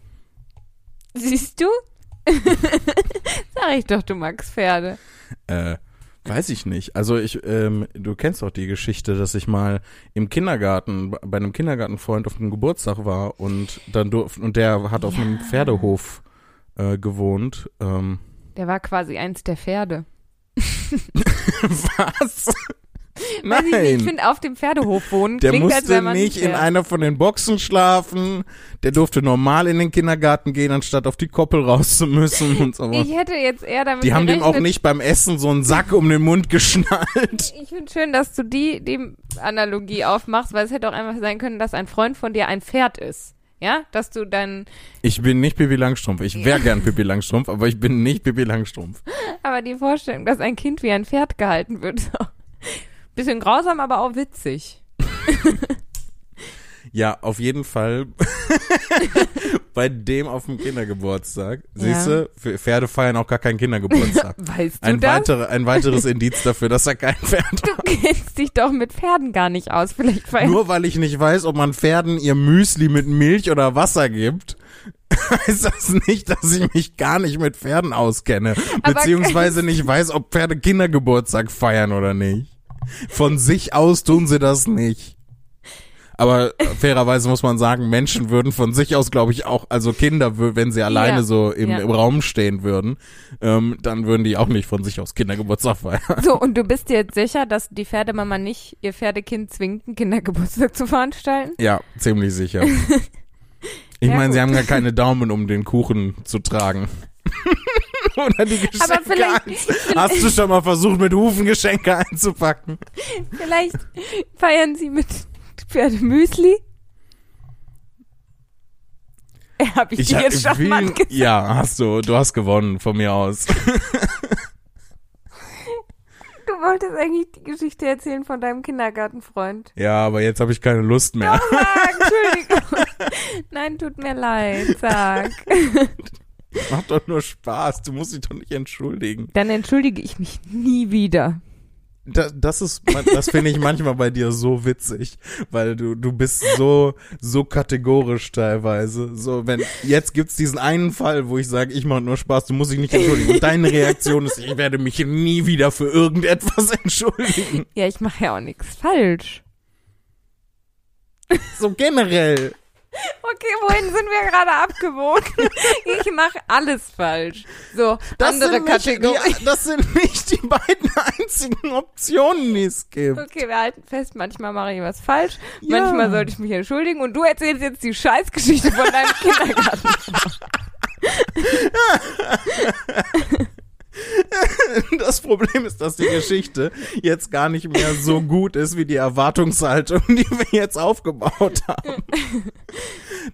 Siehst du? Sag ich doch, du magst Pferde. Äh, weiß ich nicht. Also ich, ähm, du kennst doch die Geschichte, dass ich mal im Kindergarten, bei einem Kindergartenfreund auf einem Geburtstag war und dann durf, und der hat auf einem Ja. Pferdehof äh, gewohnt. Ähm, Der war quasi eins der Pferde. was? Weiß ich nicht, ich Nein. finde, auf dem Pferdehof wohnen Der klingt, musste nicht in einer von den Boxen schlafen. Der durfte normal in den Kindergarten gehen, anstatt auf die Koppel raus zu müssen und so. Ich hätte jetzt eher damit Die haben dem auch nicht beim Essen so einen Sack um den Mund geschnallt. Ich finde schön, dass du die, die Analogie aufmachst, weil es hätte auch einfach sein können, dass ein Freund von dir ein Pferd ist. Ja, dass du dann, Ich bin nicht Pippi Langstrumpf. Ich wäre gern Pippi Langstrumpf, aber ich bin nicht Pippi Langstrumpf. aber die Vorstellung, dass ein Kind wie ein Pferd gehalten wird. Bisschen grausam, aber auch witzig. Ja, auf jeden Fall bei dem auf dem Kindergeburtstag. Ja. Siehst du, Pferde feiern auch gar keinen Kindergeburtstag. Weißt du Ein, das? weitere, ein weiteres Indiz dafür, dass er kein Pferd Du kennst dich doch mit Pferden gar nicht aus. Vielleicht Nur weil ich nicht weiß, ob man Pferden ihr Müsli mit Milch oder Wasser gibt, heißt das nicht, dass ich mich gar nicht mit Pferden auskenne. Aber- Beziehungsweise nicht weiß, ob Pferde Kindergeburtstag feiern oder nicht. Von sich aus tun sie das nicht. Aber fairerweise muss man sagen, Menschen würden von sich aus, glaube ich, auch, also Kinder, wenn sie alleine Ja. so im, Ja. im Raum stehen würden, ähm, dann würden die auch nicht von sich aus Kindergeburtstag feiern. So, und du bist dir jetzt sicher, dass die Pferdemama nicht ihr Pferdekind zwingt, einen Kindergeburtstag zu veranstalten? Ja, ziemlich sicher. Ich Ja, meine, sie haben gar keine Daumen, um den Kuchen zu tragen. Oder die Geschenke Aber vielleicht- ein- Hast du schon mal versucht, mit Hufen Geschenke einzupacken? Vielleicht feiern sie mit Pferdemüsli? Hab ich, dir hab jetzt vielen- gesagt. Ja, hast du. Du hast gewonnen von mir aus. Du wolltest eigentlich die Geschichte erzählen von deinem Kindergartenfreund. Ja, aber jetzt habe ich keine Lust mehr. Sag, Entschuldigung. Nein, tut mir leid, sag. Macht doch nur Spaß. Du musst dich doch nicht entschuldigen. Dann entschuldige ich mich nie wieder. Das, das ist, das finde ich manchmal bei dir so witzig, weil du, du bist so, so kategorisch teilweise. So, wenn, jetzt gibt's diesen einen Fall, wo ich sage, ich mache nur Spaß, du musst dich nicht entschuldigen. Und deine Reaktion ist, ich werde mich nie wieder für irgendetwas entschuldigen. Ja, ich mache ja auch nichts falsch. So generell. Okay, wohin sind wir gerade abgewogen? Ich mache alles falsch. So, andere sind nicht, Kategorie. die, das sind nicht die beiden einzigen Optionen, die es gibt. Okay, wir halten fest, manchmal mache ich was falsch, Ja. manchmal sollte ich mich entschuldigen und du erzählst jetzt die Scheißgeschichte von deinem Kindergarten. Das Problem ist, dass die Geschichte jetzt gar nicht mehr so gut ist wie die Erwartungshaltung, die wir jetzt aufgebaut haben.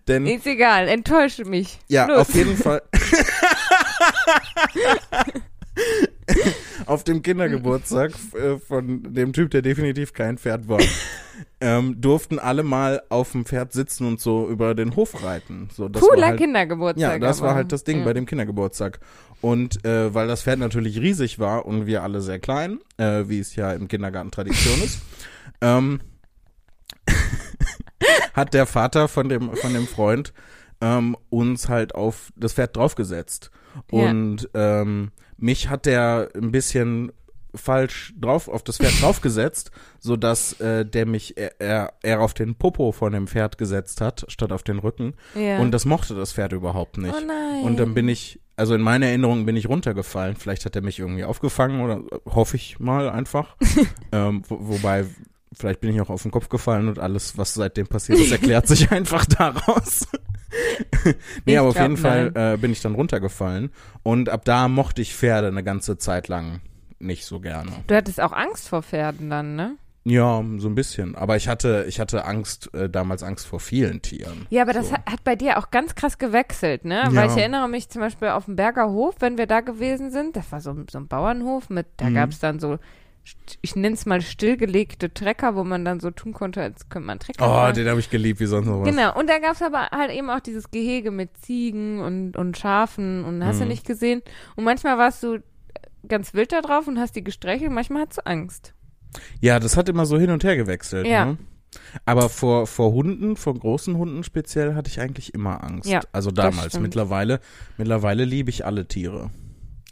Denn Ist egal, enttäusche mich. ja, Los. auf jeden Fall. auf dem Kindergeburtstag äh, von dem Typ, der definitiv kein Pferd war, ähm, durften alle mal auf dem Pferd sitzen und so über den Hof reiten. So, das war Cooler halt, Kindergeburtstag. Ja, das war aber. halt das Ding Ja. bei dem Kindergeburtstag. Und äh, weil das Pferd natürlich riesig war und wir alle sehr klein, äh, wie es ja im Kindergarten Tradition ist, ähm, hat der Vater von dem, von dem Freund ähm, uns halt auf das Pferd draufgesetzt. Ja. Und ähm, mich hat der ein bisschen falsch drauf auf das Pferd draufgesetzt, so dass äh, der mich er, er, er auf den Popo von dem Pferd gesetzt hat statt auf den Rücken Ja. und das mochte das Pferd überhaupt nicht. oh nein. Und dann bin ich, also in meiner Erinnerung bin ich runtergefallen. Vielleicht hat er mich irgendwie aufgefangen oder hoffe ich mal einfach. ähm, wo, wobei, vielleicht bin ich auch auf den Kopf gefallen und alles, was seitdem passiert ist, erklärt sich einfach daraus. nee, Ich aber auf jeden Fall äh, bin ich dann runtergefallen. Und ab da mochte ich Pferde eine ganze Zeit lang nicht so gerne. Du hattest auch Angst vor Pferden dann, ne? Ja, so ein bisschen. Aber ich hatte, ich hatte Angst, äh, damals Angst vor vielen Tieren. Ja, aber das So. hat, hat bei dir auch ganz krass gewechselt, ne? Ja. Weil ich erinnere mich zum Beispiel auf dem Berger Hof, wenn wir da gewesen sind, das war so, so ein Bauernhof mit, da Mhm. gab's dann so, ich nenne es mal stillgelegte Trecker, wo man dann so tun konnte, als könnte man Trecker Oh, fahren. den habe ich geliebt, wie sonst noch was. Genau, und da gab's aber halt eben auch dieses Gehege mit Ziegen und, und Schafen und hast du Mhm. nicht gesehen. Und manchmal warst du ganz wild da drauf und hast die gestreichelt, manchmal hattest du Angst. Ja, das hat immer so hin und her gewechselt. Ja. Ne? Aber vor, vor Hunden, vor großen Hunden speziell, hatte ich eigentlich immer Angst. Ja, also damals. Mittlerweile, mittlerweile liebe ich alle Tiere.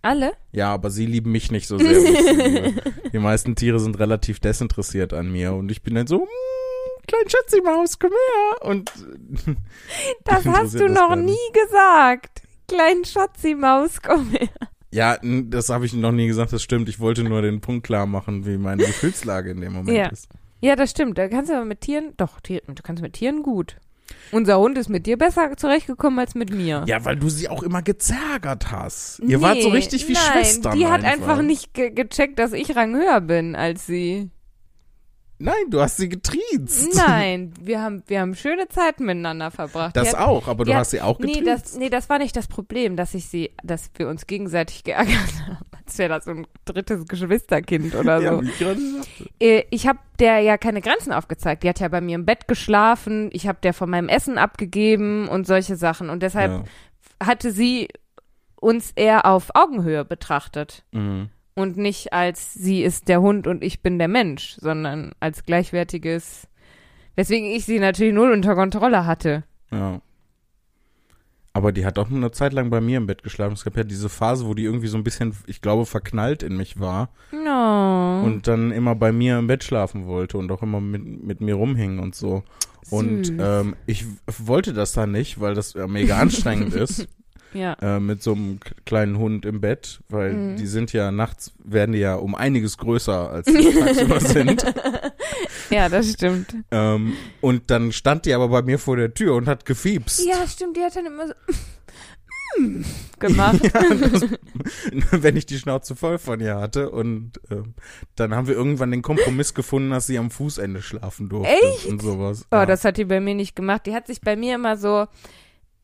Alle? Ja, aber sie lieben mich nicht so sehr. Die meisten Tiere sind relativ desinteressiert an mir und ich bin dann so, "Mm, klein Schatzi Maus, komm her. Und Das Die hast du das noch nie gesagt. Klein Schatzi-Maus, komm her. ja, das habe ich noch nie gesagt, das stimmt. Ich wollte nur den Punkt klar machen, wie meine Gefühlslage in dem Moment Ja. ist. Ja, das stimmt. Da kannst du aber mit Tieren, doch, Tier, du kannst mit Tieren gut. Unser Hund ist mit dir besser zurechtgekommen als mit mir. Ja, weil du sie auch immer gezärgert hast. Ihr wart so Nee, richtig wie nein, Schwestern. Die hat einfach nicht ge gecheckt, dass ich ranghöher bin als sie. Nein, du hast sie getriezt. Nein, wir haben, wir haben schöne Zeiten miteinander verbracht. Das hat, auch, aber du hat- hast sie auch Nee getriezt. das, nee, das war nicht das Problem, dass ich sie, dass wir uns gegenseitig geärgert haben. Als wäre das so ein drittes Geschwisterkind oder so. ja, ich. Äh, ich habe der ja keine Grenzen aufgezeigt. Die hat ja bei mir im Bett geschlafen. Ich habe der von meinem Essen abgegeben und solche Sachen. Und deshalb Ja. hatte sie uns eher auf Augenhöhe betrachtet. Mhm. Und nicht als sie ist der Hund und ich bin der Mensch, sondern als gleichwertiges. Weswegen ich sie natürlich null unter Kontrolle hatte. ja. Aber die hat auch eine Zeit lang bei mir im Bett geschlafen. Es gab ja diese Phase, wo die irgendwie so ein bisschen, ich glaube, verknallt in mich war No. und dann immer bei mir im Bett schlafen wollte und auch immer mit, mit mir rumhing und so. Und Süß. ähm, ich wollte das dann nicht, weil das äh, mega anstrengend ist ja. äh, mit so einem kleinen Hund im Bett, weil Mhm. die sind ja nachts, werden die ja um einiges größer als die tagsüber sind. ja, das stimmt. Ähm, und dann stand die aber bei mir vor der Tür und hat gefiepst. Ja, stimmt, die hat dann immer so gemacht. Ja, das, wenn ich die Schnauze voll von ihr hatte. Und ähm, dann haben wir irgendwann den Kompromiss gefunden, dass sie am Fußende schlafen durfte. Echt? Und sowas. Oh, ja. das hat die bei mir nicht gemacht. Die hat sich bei mir immer so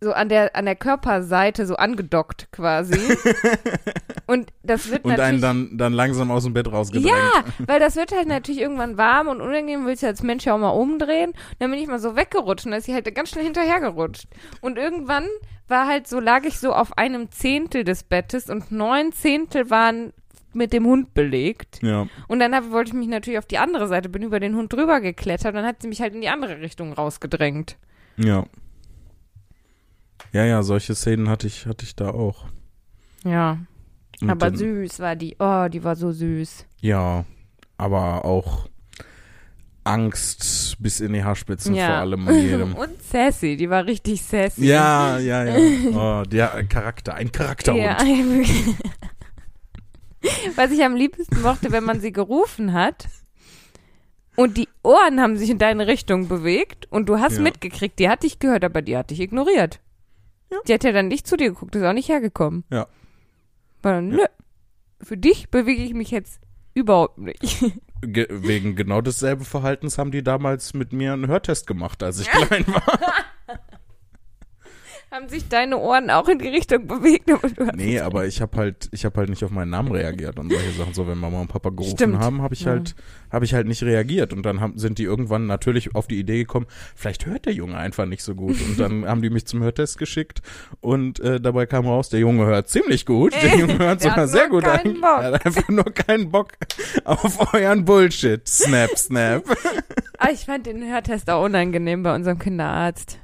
so an der an der Körperseite so angedockt quasi. und das wird und natürlich einen dann, dann langsam aus dem Bett rausgedrängt. Ja, weil das wird halt natürlich irgendwann warm und unangenehm, willst du als Mensch ja auch mal umdrehen. Und dann bin ich mal so weggerutscht und da ist sie halt ganz schnell hinterhergerutscht. Und irgendwann war halt so, lag ich so auf einem Zehntel des Bettes und neun Zehntel waren mit dem Hund belegt. Ja. Und dann hab, wollte ich mich natürlich auf die andere Seite, bin über den Hund drüber geklettert und dann hat sie mich halt in die andere Richtung rausgedrängt. Ja. Ja, ja, solche Szenen hatte ich, hatte ich da auch. Ja, Und aber dann, süß war die. Oh, die war so süß. Ja, aber auch Angst bis in die Haarspitzen Ja. vor allem. Und sassy, die war richtig sassy. ja, ja, ja. Oh, der Charakter, ein Charakterhund. Ja, Was ich am liebsten mochte, wenn man sie gerufen hat und die Ohren haben sich in deine Richtung bewegt und du hast Ja. mitgekriegt, die hat dich gehört, aber die hat dich ignoriert. Ja. Die hat ja dann nicht zu dir geguckt, ist auch nicht hergekommen. Ja. War dann, nö, für dich bewege ich mich jetzt überhaupt nicht. Ge wegen genau desselben Verhaltens haben die damals mit mir einen Hörtest gemacht, als ich klein war. haben sich deine Ohren auch in die Richtung bewegt, aber du hast Nee, aber ich habe halt, ich habe halt nicht auf meinen Namen reagiert und solche Sachen. So, wenn Mama und Papa gerufen Stimmt. haben, habe ich Ja. halt, habe ich halt nicht reagiert. Und dann haben, sind die irgendwann natürlich auf die Idee gekommen, vielleicht hört der Junge einfach nicht so gut. Und dann haben die mich zum Hörtest geschickt und äh, dabei kam raus, der Junge hört ziemlich gut. Der Junge hört Der sogar sehr gut. Bock. Er hat einfach nur keinen Bock auf euren Bullshit. Snap, snap. Ah, ich fand den Hörtest auch unangenehm bei unserem Kinderarzt.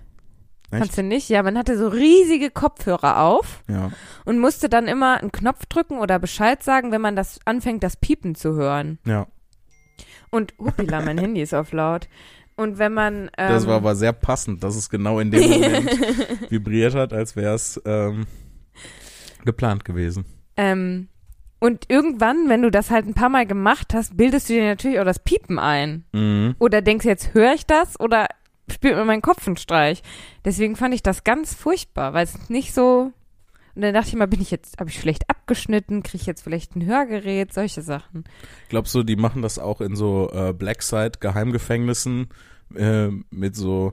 Echt? Fandst du nicht? Ja, man hatte so riesige Kopfhörer auf Ja. und musste dann immer einen Knopf drücken oder Bescheid sagen, wenn man das anfängt, das Piepen zu hören. Ja. Und hupila, mein Handy ist auf laut. Und wenn man ähm, Das war aber sehr passend, dass es genau in dem Moment vibriert hat, als wäre es ähm, geplant gewesen. ähm, und irgendwann, wenn du das halt ein paar Mal gemacht hast, bildest du dir natürlich auch das Piepen ein. Mhm. Oder denkst jetzt, höre ich das oder spielt mir mein Kopf einen Streich? Deswegen fand ich das ganz furchtbar, weil es nicht so. Und dann dachte ich mal, bin ich jetzt, habe ich schlecht abgeschnitten, kriege ich jetzt vielleicht ein Hörgerät, solche Sachen. Glaubst du, die machen das auch in so äh, Blackside-Geheimgefängnissen äh, mit so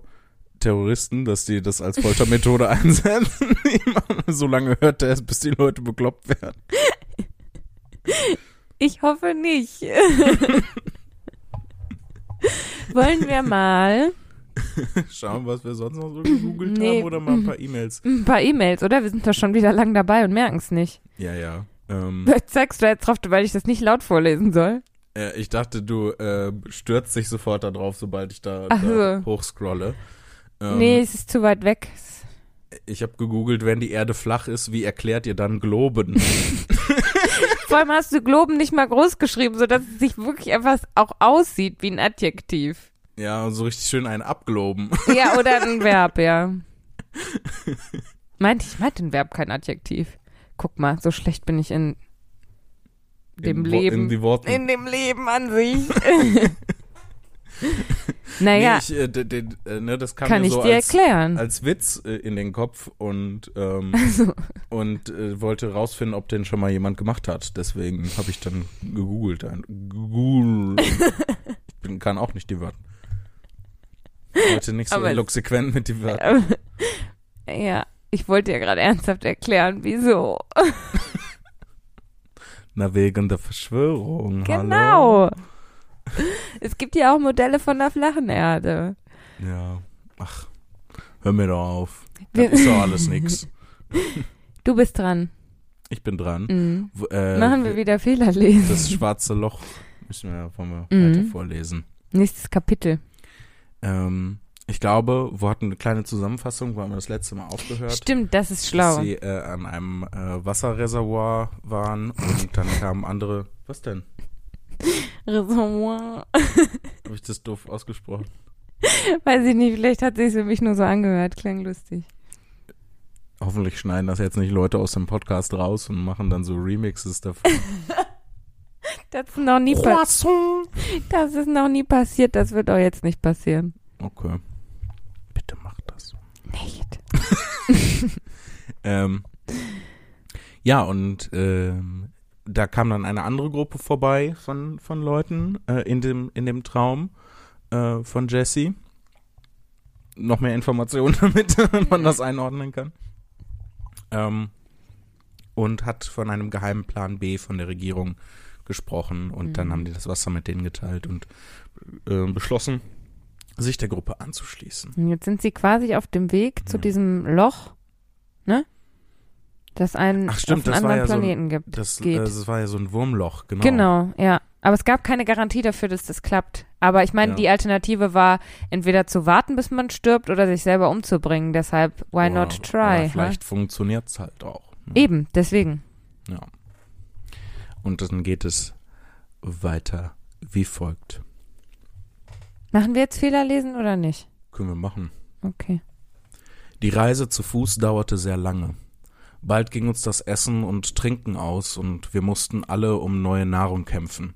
Terroristen, dass die das als Foltermethode einsetzen? So lange hört er es, bis die Leute bekloppt werden. Ich hoffe nicht. Wollen wir mal Schauen, was wir sonst noch so gegoogelt Nee. haben oder mal ein paar E-Mails. ein paar E-Mails, oder? Wir sind doch schon wieder lang dabei und merken es nicht. Ja, ja. Ähm, Zeigst du jetzt drauf, weil ich das nicht laut vorlesen soll? äh, ich dachte, du äh, stürzt dich sofort da drauf, sobald ich da, Ach da so. hochscrolle. Ähm, nee, es ist zu weit weg. Ich habe gegoogelt, wenn die Erde flach ist, wie erklärt ihr dann Globen? Vor allem hast du Globen nicht mal groß geschrieben, sodass es sich wirklich etwas auch aussieht wie ein Adjektiv. Ja, so richtig schön einen abgloben. Ja, oder ein Verb, ja. Meinte ich, meinte ein Verb kein Adjektiv. Guck mal, so schlecht bin ich in dem in, Leben. In die Worten. in dem Leben an sich. naja, Nee, ich, äh, d- d- äh, ne, das kam kann mir ich so dir als, erklären. als Witz äh, in den Kopf und, ähm, Also, und äh, wollte rausfinden, ob den schon mal jemand gemacht hat. Deswegen habe ich dann gegoogelt. Ein, gegoogelt. ich bin, kann auch nicht die Wörter. Heute nicht so eloquent mit die Wörter. ja, ich wollte dir gerade ernsthaft erklären, wieso. Na, wegen der Verschwörung. Hallo. Genau. Es gibt ja auch Modelle von der flachen Erde. Ja. Ach, hör mir doch auf. Das ist doch alles nix. Du bist dran. Ich bin dran. Mhm. W- Äh, Machen wir wieder Fehler lesen. Das schwarze Loch müssen wir, wollen wir Mhm. weiter vorlesen. Nächstes Kapitel. Ähm, ich glaube, wo hatten eine kleine Zusammenfassung, wo haben wir das letzte Mal aufgehört. Stimmt, das ist dass schlau. sie äh, an einem äh, Wasserreservoir waren und dann kamen andere. Was denn? Reservoir. Habe ich das doof ausgesprochen? Weiß ich nicht, vielleicht hat sich für mich nur so angehört. Klang lustig. Hoffentlich schneiden das jetzt nicht Leute aus dem Podcast raus und machen dann so Remixes davon. Das ist noch nie, pa das ist noch nie passiert. Das wird auch jetzt nicht passieren. Okay. Bitte mach das. Nicht. Ähm, ja, und ähm, da kam dann eine andere Gruppe vorbei von, von Leuten äh, in, dem, in dem Traum äh, von Jesse. Noch mehr Informationen, damit man das einordnen kann. Ähm, und hat von einem geheimen Plan B von der Regierung gesprochen. Und dann Mhm. haben die das Wasser mit denen geteilt und äh, beschlossen, sich der Gruppe anzuschließen. Und jetzt sind sie quasi auf dem Weg zu Ja. diesem Loch, ne? Das einen Ach, stimmt, auf einen anderen ja so ein- Planeten gibt. Das, äh, geht. das war ja so ein Wurmloch, genau. Genau, ja. Aber es gab keine Garantie dafür, dass das klappt. Aber ich meine, Ja. die Alternative war, entweder zu warten, bis man stirbt, oder sich selber umzubringen. Deshalb, why Oder- not try? Vielleicht funktioniert's halt auch. ne? Eben, deswegen. Ja. Und dann geht es weiter wie folgt. Machen wir jetzt Fehler lesen oder nicht? Können wir machen. Okay. Die Reise zu Fuß dauerte sehr lange. Bald ging uns das Essen und Trinken aus und wir mussten alle um neue Nahrung kämpfen.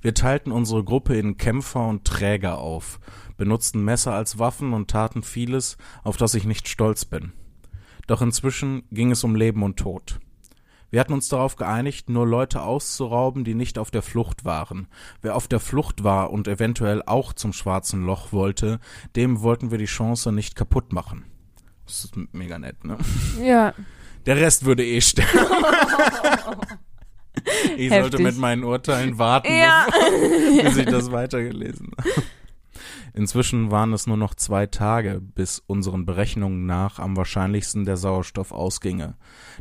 Wir teilten unsere Gruppe in Kämpfer und Träger auf, benutzten Messer als Waffen und taten vieles, auf das ich nicht stolz bin. Doch inzwischen ging es um Leben und Tod. Wir hatten uns darauf geeinigt, nur Leute auszurauben, die nicht auf der Flucht waren. Wer auf der Flucht war und eventuell auch zum schwarzen Loch wollte, dem wollten wir die Chance nicht kaputt machen. Das ist mega nett, ne? Ja. Der Rest würde eh sterben. ich sollte Heftig. mit meinen Urteilen warten, Ja. bis ich das weitergelesen habe. Inzwischen waren es nur noch zwei Tage, bis unseren Berechnungen nach am wahrscheinlichsten der Sauerstoff ausginge.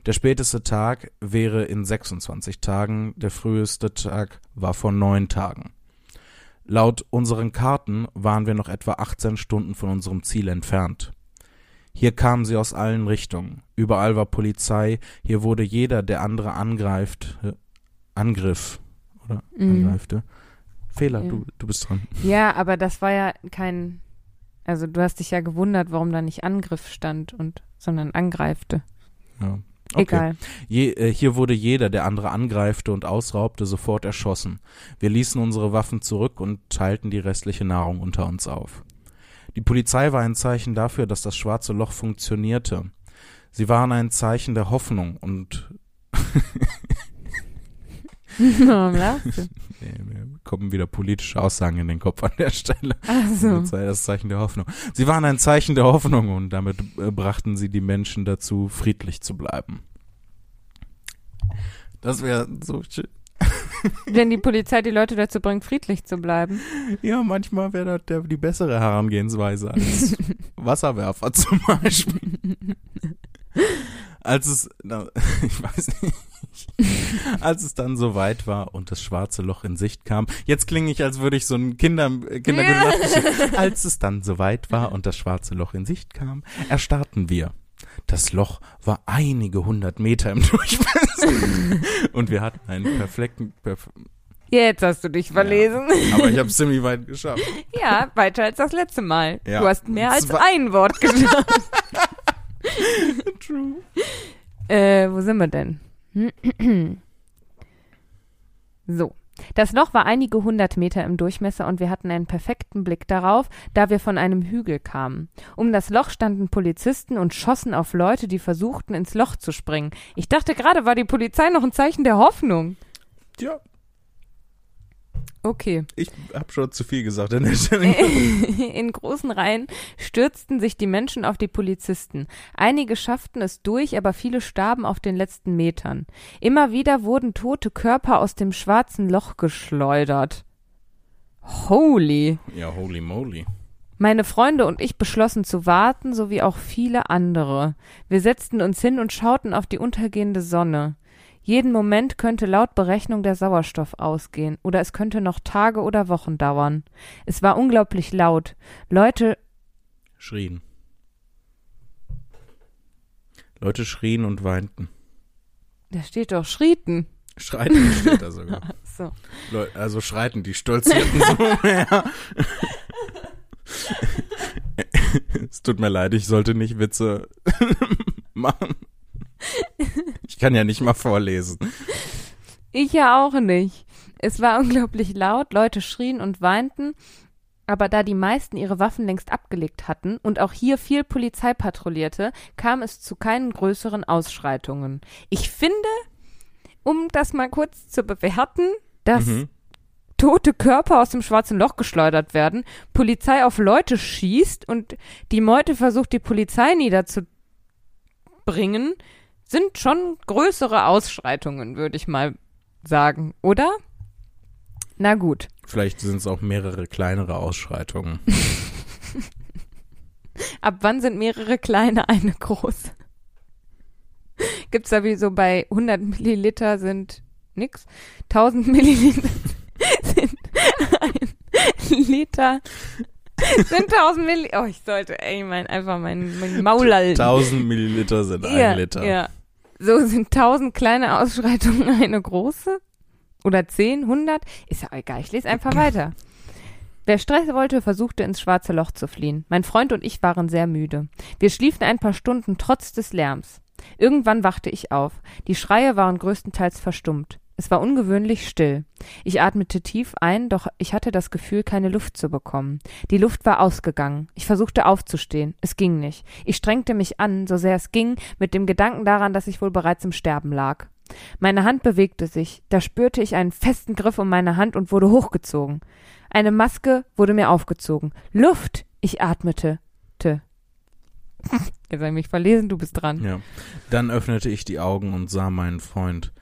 Der späteste Tag wäre in 26 Tagen, der früheste Tag war vor neun Tagen. Laut unseren Karten waren wir noch etwa 18 Stunden von unserem Ziel entfernt. Hier kamen sie aus allen Richtungen. Überall war Polizei. Hier wurde jeder, der andere angreift, äh, Angriff oder Mhm. angreifte. Fehler, Ja. du, du bist dran. Ja, aber das war ja kein. Also du hast dich ja gewundert, warum da nicht Angriff stand und sondern angreifte. Ja. Okay. Egal. Je, äh, hier wurde jeder, der andere angreifte und ausraubte, sofort erschossen. Wir ließen unsere Waffen zurück und teilten die restliche Nahrung unter uns auf. Die Polizei war ein Zeichen dafür, dass das schwarze Loch funktionierte. Sie waren ein Zeichen der Hoffnung und Warum lachst du? Nee, mir kommen wieder politische Aussagen in den Kopf an der Stelle. Also. Polizei, das Zeichen der Hoffnung. Sie waren ein Zeichen der Hoffnung und damit äh, brachten sie die Menschen dazu, friedlich zu bleiben. Das wäre so schön. Wenn die Polizei die Leute dazu bringt, friedlich zu bleiben. Ja, manchmal wäre das die bessere Herangehensweise als Wasserwerfer zum Beispiel. Als es, na, ich weiß nicht, als es dann soweit war und das schwarze Loch in Sicht kam. Jetzt klinge ich, als würde ich so ein Kinder, Kindergute Als es dann soweit war und das schwarze Loch in Sicht kam, erstarrten wir. Das Loch war einige hundert Meter im Durchmesser und wir hatten einen perfekten, perf Jetzt hast du dich verlesen. aber ich habe es ziemlich weit geschafft. Ja, weiter als das letzte Mal. Ja. Du hast mehr als ein Wort geschafft. True. äh, wo sind wir denn? so. Das Loch war einige hundert Meter im Durchmesser und wir hatten einen perfekten Blick darauf, da wir von einem Hügel kamen. Um das Loch standen Polizisten und schossen auf Leute, die versuchten, ins Loch zu springen. Ich dachte gerade, war die Polizei noch ein Zeichen der Hoffnung. Ja, Okay. ich habe schon zu viel gesagt an der Stelle. In großen Reihen stürzten sich die Menschen auf die Polizisten. Einige schafften es durch, aber viele starben auf den letzten Metern. Immer wieder wurden tote Körper aus dem schwarzen Loch geschleudert. Holy! Ja, holy moly. Meine Freunde und ich beschlossen zu warten, sowie auch viele andere. Wir setzten uns hin und schauten auf die untergehende Sonne. Jeden Moment könnte laut Berechnung der Sauerstoff ausgehen, oder es könnte noch Tage oder Wochen dauern. Es war unglaublich laut. Leute Schrien. Leute schrien und weinten. Da steht doch Schrieten. Schreiten steht da sogar. So. Leu- Also schreiten, die stolzierten so mehr. es tut mir leid, ich sollte nicht Witze machen. Ich kann ja nicht mal vorlesen. Ich ja auch nicht. Es war unglaublich laut, Leute schrien und weinten, aber da die meisten ihre Waffen längst abgelegt hatten und auch hier viel Polizei patrouillierte, kam es zu keinen größeren Ausschreitungen. Ich finde, um das mal kurz zu bewerten, dass Mhm. tote Körper aus dem schwarzen Loch geschleudert werden, Polizei auf Leute schießt und die Meute versucht, die Polizei niederzubringen, sind schon größere Ausschreitungen, würde ich mal sagen, oder? Na gut. Vielleicht sind es auch mehrere kleinere Ausschreitungen. Ab wann sind mehrere kleine eine große? Gibt's da wie so bei 100 Milliliter sind nix? 1000 Milliliter sind ein Liter. Sind 1000 Milliliter. Oh, ich sollte, ey, mein, einfach mein, mein Maul halten. 1000 Milliliter sind ja, ein Liter. Ja. So sind 1000 kleine Ausschreitungen eine große? Oder 10, 100? Ist ja egal, ich lese einfach weiter. Wer Stress wollte, versuchte ins schwarze Loch zu fliehen. Mein Freund und ich waren sehr müde. Wir schliefen ein paar Stunden trotz des Lärms. Irgendwann wachte ich auf. Die Schreie waren größtenteils verstummt. Es war ungewöhnlich still. Ich atmete tief ein, doch ich hatte das Gefühl, keine Luft zu bekommen. Die Luft war ausgegangen. Ich versuchte aufzustehen. Es ging nicht. Ich strengte mich an, so sehr es ging, mit dem Gedanken daran, dass ich wohl bereits im Sterben lag. Meine Hand bewegte sich. Da spürte ich einen festen Griff um meine Hand und wurde hochgezogen. Eine Maske wurde mir aufgezogen. Luft! Ich atmete. Te. Jetzt habe ich mich verlesen, du bist dran. Ja. Dann öffnete ich die Augen und sah meinen Freund.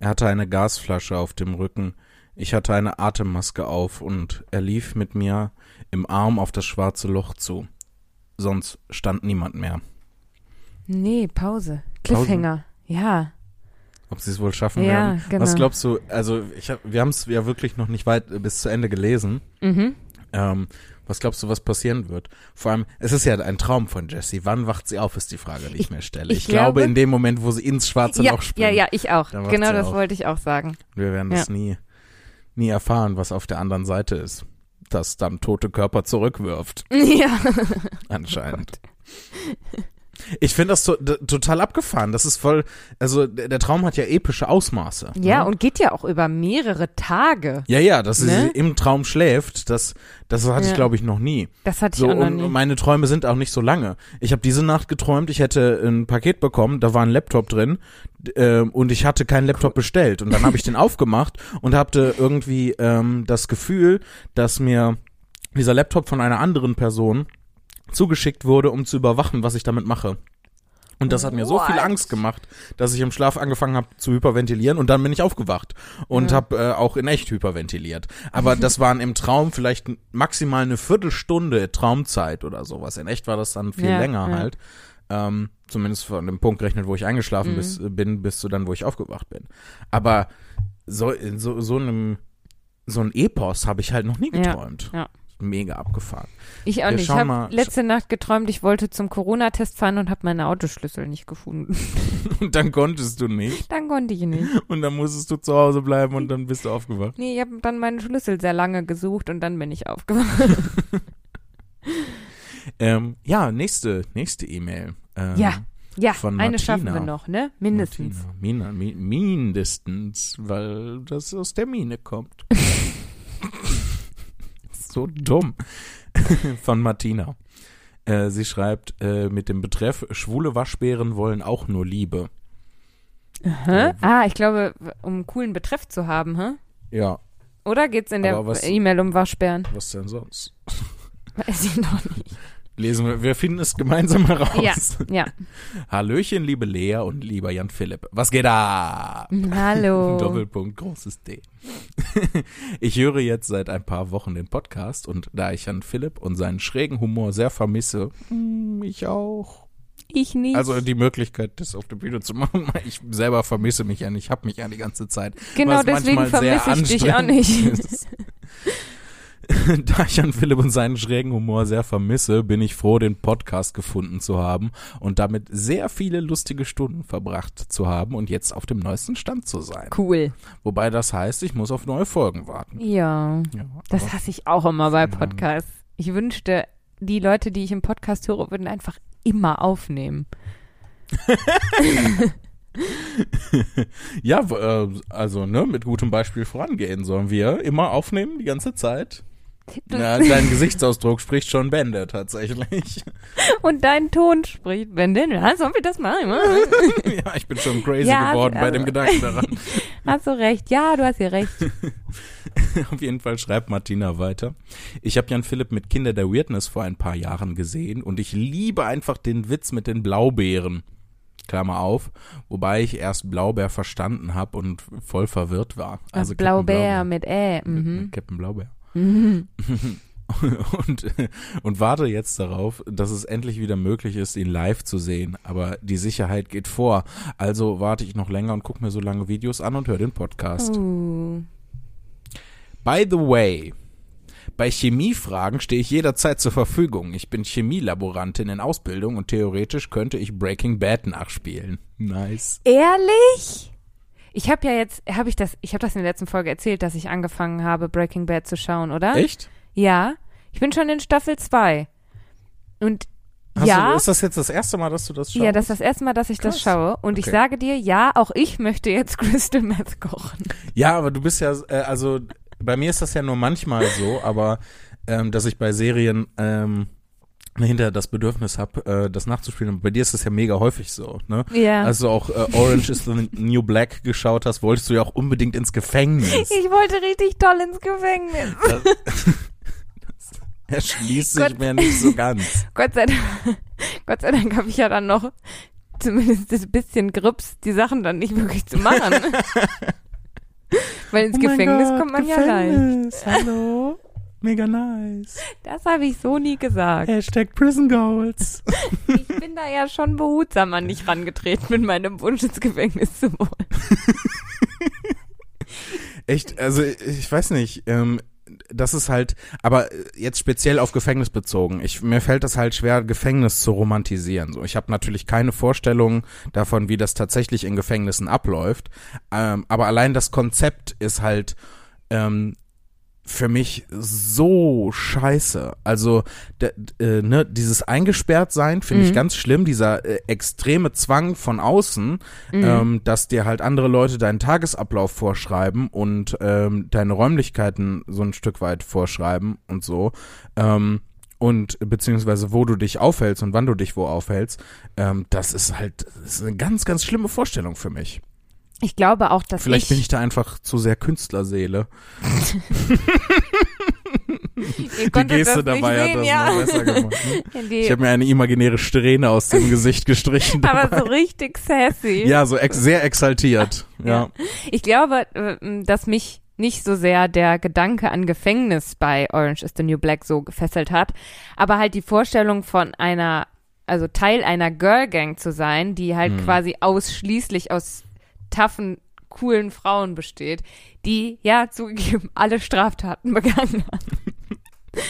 Er hatte eine Gasflasche auf dem Rücken. Ich hatte eine Atemmaske auf und er lief mit mir im Arm auf das schwarze Loch zu. Sonst stand niemand mehr. Nee, Pause. Cliffhanger. Ja. Ob sie es wohl schaffen Ja, werden? genau. Was glaubst du? Also ich hab, wir haben es ja wirklich noch nicht weit äh, bis zu Ende gelesen. Mhm. Ähm, was glaubst du, was passieren wird? Vor allem, es ist ja ein Traum von Jessie. Wann wacht sie auf, ist die Frage, die ich, Ich- mir stelle. ich Ich, glaube, glaube- in dem Moment, wo sie ins schwarze Ja, Loch springt. ja, ja, ich auch. Genau das auf. wollte ich auch sagen. Wir werden das nie, nie erfahren, was auf der anderen Seite ist. Das dann tote Körper zurückwirft, Ja. anscheinend. Ich finde das to total abgefahren. Das ist voll, also der, Traum hat ja epische Ausmaße. Ja, ne? und geht ja auch über mehrere Tage. Ja, ja, dass Ne? sie im Traum schläft, das, das hatte ich Ja. glaube ich noch nie. Das hatte ich So, auch noch und nie. meine Träume sind auch nicht so lange. Ich habe diese Nacht geträumt, ich hätte ein Paket bekommen, da war ein Laptop drin ähm, und ich hatte keinen Laptop bestellt. Und dann habe ich den aufgemacht und hatte irgendwie ähm, das Gefühl, dass mir dieser Laptop von einer anderen Person zugeschickt wurde, um zu überwachen, was ich damit mache. Und das hat mir so viel What? Angst gemacht, dass ich im Schlaf angefangen habe zu hyperventilieren und dann bin ich aufgewacht und Ja. habe äh, auch in echt hyperventiliert. Aber das waren im Traum vielleicht maximal eine Viertelstunde Traumzeit oder sowas. In echt war das dann viel Ja, länger ja. halt. Ähm, zumindest von dem Punkt gerechnet, wo ich eingeschlafen Mhm. bis, bin, bis zu dann, wo ich aufgewacht bin. Aber so in so, so einem so ein Epos habe ich halt noch nie Ja, geträumt. Mega abgefahren. Ich auch Wir nicht. Ich habe letzte Nacht geträumt, ich wollte zum Corona-Test fahren und habe meine Autoschlüssel nicht gefunden. Und dann konntest du nicht. Dann konnte ich nicht. Und dann musstest du zu Hause bleiben und dann bist du aufgewacht. Nee, ich habe dann meinen Schlüssel sehr lange gesucht und dann bin ich aufgewacht. Ähm, ja, nächste, nächste E-Mail. Ähm, Ja, Ja, Von eine Martina. schaffen wir noch, ne? Mindestens. Martina. Mina, mi, mindestens, weil das aus der Mine kommt. So dumm. Von Martina. Äh, sie schreibt äh, mit dem Betreff, schwule Waschbären wollen auch nur Liebe. Hä? Ah, ich glaube, um einen coolen Betreff zu haben, hä? Ja, Oder geht's in der E-Mail um Waschbären? was denn sonst? Weiß ich noch nicht. Lesen wir, wir finden es gemeinsam heraus. Ja, ja. Hallöchen, liebe Lea und lieber Jan Philipp. Was geht da? Hallo. Doppelpunkt, großes D. Ich höre jetzt seit ein paar Wochen den Podcast und da ich Jan Philipp und seinen schrägen Humor sehr vermisse, mm, ich auch. Ich nicht. Also die Möglichkeit, das auf der Bühne zu machen, ich selber vermisse mich ja nicht, ich habe mich ja die ganze Zeit. genau deswegen vermisse ich dich auch nicht. ist. da ich an Philipp und seinen schrägen Humor sehr vermisse, bin ich froh, den Podcast gefunden zu haben und damit sehr viele lustige Stunden verbracht zu haben und jetzt auf dem neuesten Stand zu sein. Cool. Wobei das heißt, ich muss auf neue Folgen warten. Ja. Ja, Das hasse ich auch immer bei. Podcasts. Ich wünschte, die Leute, die ich im Podcast höre, würden einfach immer aufnehmen. ja, äh, also ne, mit gutem Beispiel vorangehen sollen wir immer aufnehmen die ganze Zeit. Ja, dein Gesichtsausdruck spricht schon Bände tatsächlich. Und dein Ton spricht, denn, ja, sollen wir das machen? ja, ich bin schon crazy Ja, geworden bei also- dem Gedanken daran. Hast du recht. Ja, du hast hier recht. Auf jeden Fall schreibt Martina weiter. Ich habe Jan Philipp mit Kinder der Weirdness vor ein paar Jahren gesehen und ich liebe einfach den Witz mit den Blaubeeren. Klammer auf, wobei ich erst Blaubeer verstanden habe und voll verwirrt war. Also Captain Blaubeer mit Ä. Mhm. Captain Blaubeer. Mhm. und, und warte jetzt darauf, dass es endlich wieder möglich ist, ihn live zu sehen. Aber die Sicherheit geht vor. Also warte ich noch länger und gucke mir so lange Videos an und höre den Podcast. Uh. By the way, bei Chemiefragen stehe ich jederzeit zur Verfügung. Ich bin Chemielaborantin in Ausbildung und theoretisch könnte ich Breaking Bad nachspielen. Nice. Ehrlich? Ich habe ja jetzt, habe ich das, ich habe das in der letzten Folge erzählt, dass ich angefangen habe, Breaking Bad zu schauen, oder? Echt? Ja. Ich bin schon in Staffel 2. Und Hast ja, Du, ist das jetzt das erste Mal, dass du das schaust? ja, das ist das erste Mal, dass ich das Krass. schaue. Und ich Okay. sage dir, ja, auch ich möchte jetzt Crystal Meth kochen. Ja, aber du bist ja, äh, also bei mir ist das ja nur manchmal so, aber ähm, dass ich bei Serien ähm, hinterher das Bedürfnis habe, äh, das nachzuspielen. Und bei dir ist das ja mega häufig so, ne? Ja. Als du auch äh, Orange is the New Black geschaut hast, wolltest du ja auch unbedingt ins Gefängnis. ich wollte richtig toll ins Gefängnis. Erschließt sich Gott. mir nicht so ganz. Gott sei Dank, Gott sei Dank habe ich ja dann noch zumindest das bisschen Grips, die Sachen dann nicht wirklich zu machen. Weil ins Oh Gefängnis Gott, kommt man ja rein. Gefängnis. Hallo? Mega nice. Das habe ich so nie gesagt. Hashtag Prison Goals. Ich bin da ja schon behutsam an dich rangetreten mit meinem Wunsch ins Gefängnis zu wollen. Echt, also ich weiß nicht, ähm, das ist halt, aber jetzt speziell auf Gefängnis bezogen. Ich, mir fällt es halt schwer, Gefängnis zu romantisieren. So, ich habe natürlich keine Vorstellung davon, wie das tatsächlich in Gefängnissen abläuft. Ähm, aber allein das Konzept ist halt ähm, für mich so scheiße. Also äh, ne, dieses eingesperrt sein finde ich Mhm. ganz schlimm. Dieser äh, extreme Zwang von außen, Mhm. ähm, dass dir halt andere Leute deinen Tagesablauf vorschreiben und ähm, deine Räumlichkeiten so ein Stück weit vorschreiben und so. Ähm, und beziehungsweise wo du dich aufhältst und wann du dich wo aufhältst, ähm, das ist halt das ist eine ganz, ganz schlimme Vorstellung für mich. Ich glaube auch, dass Vielleicht ich, bin ich da einfach zu sehr Künstlerseele. Die Geste dabei sehen, hat das ja. noch besser gemacht. Ne? Die, Ich habe mir eine imaginäre Strähne aus dem Gesicht gestrichen. aber dabei. so richtig sassy. ja, so ex sehr exaltiert. Ja. Ich glaube, äh, dass mich nicht so sehr der Gedanke an Gefängnis bei Orange is the New Black so gefesselt hat, aber halt die Vorstellung von einer, also Teil einer Girl Gang zu sein, die halt Hm. quasi ausschließlich aus taffen, coolen Frauen besteht, die ja zugegeben alle Straftaten begangen haben.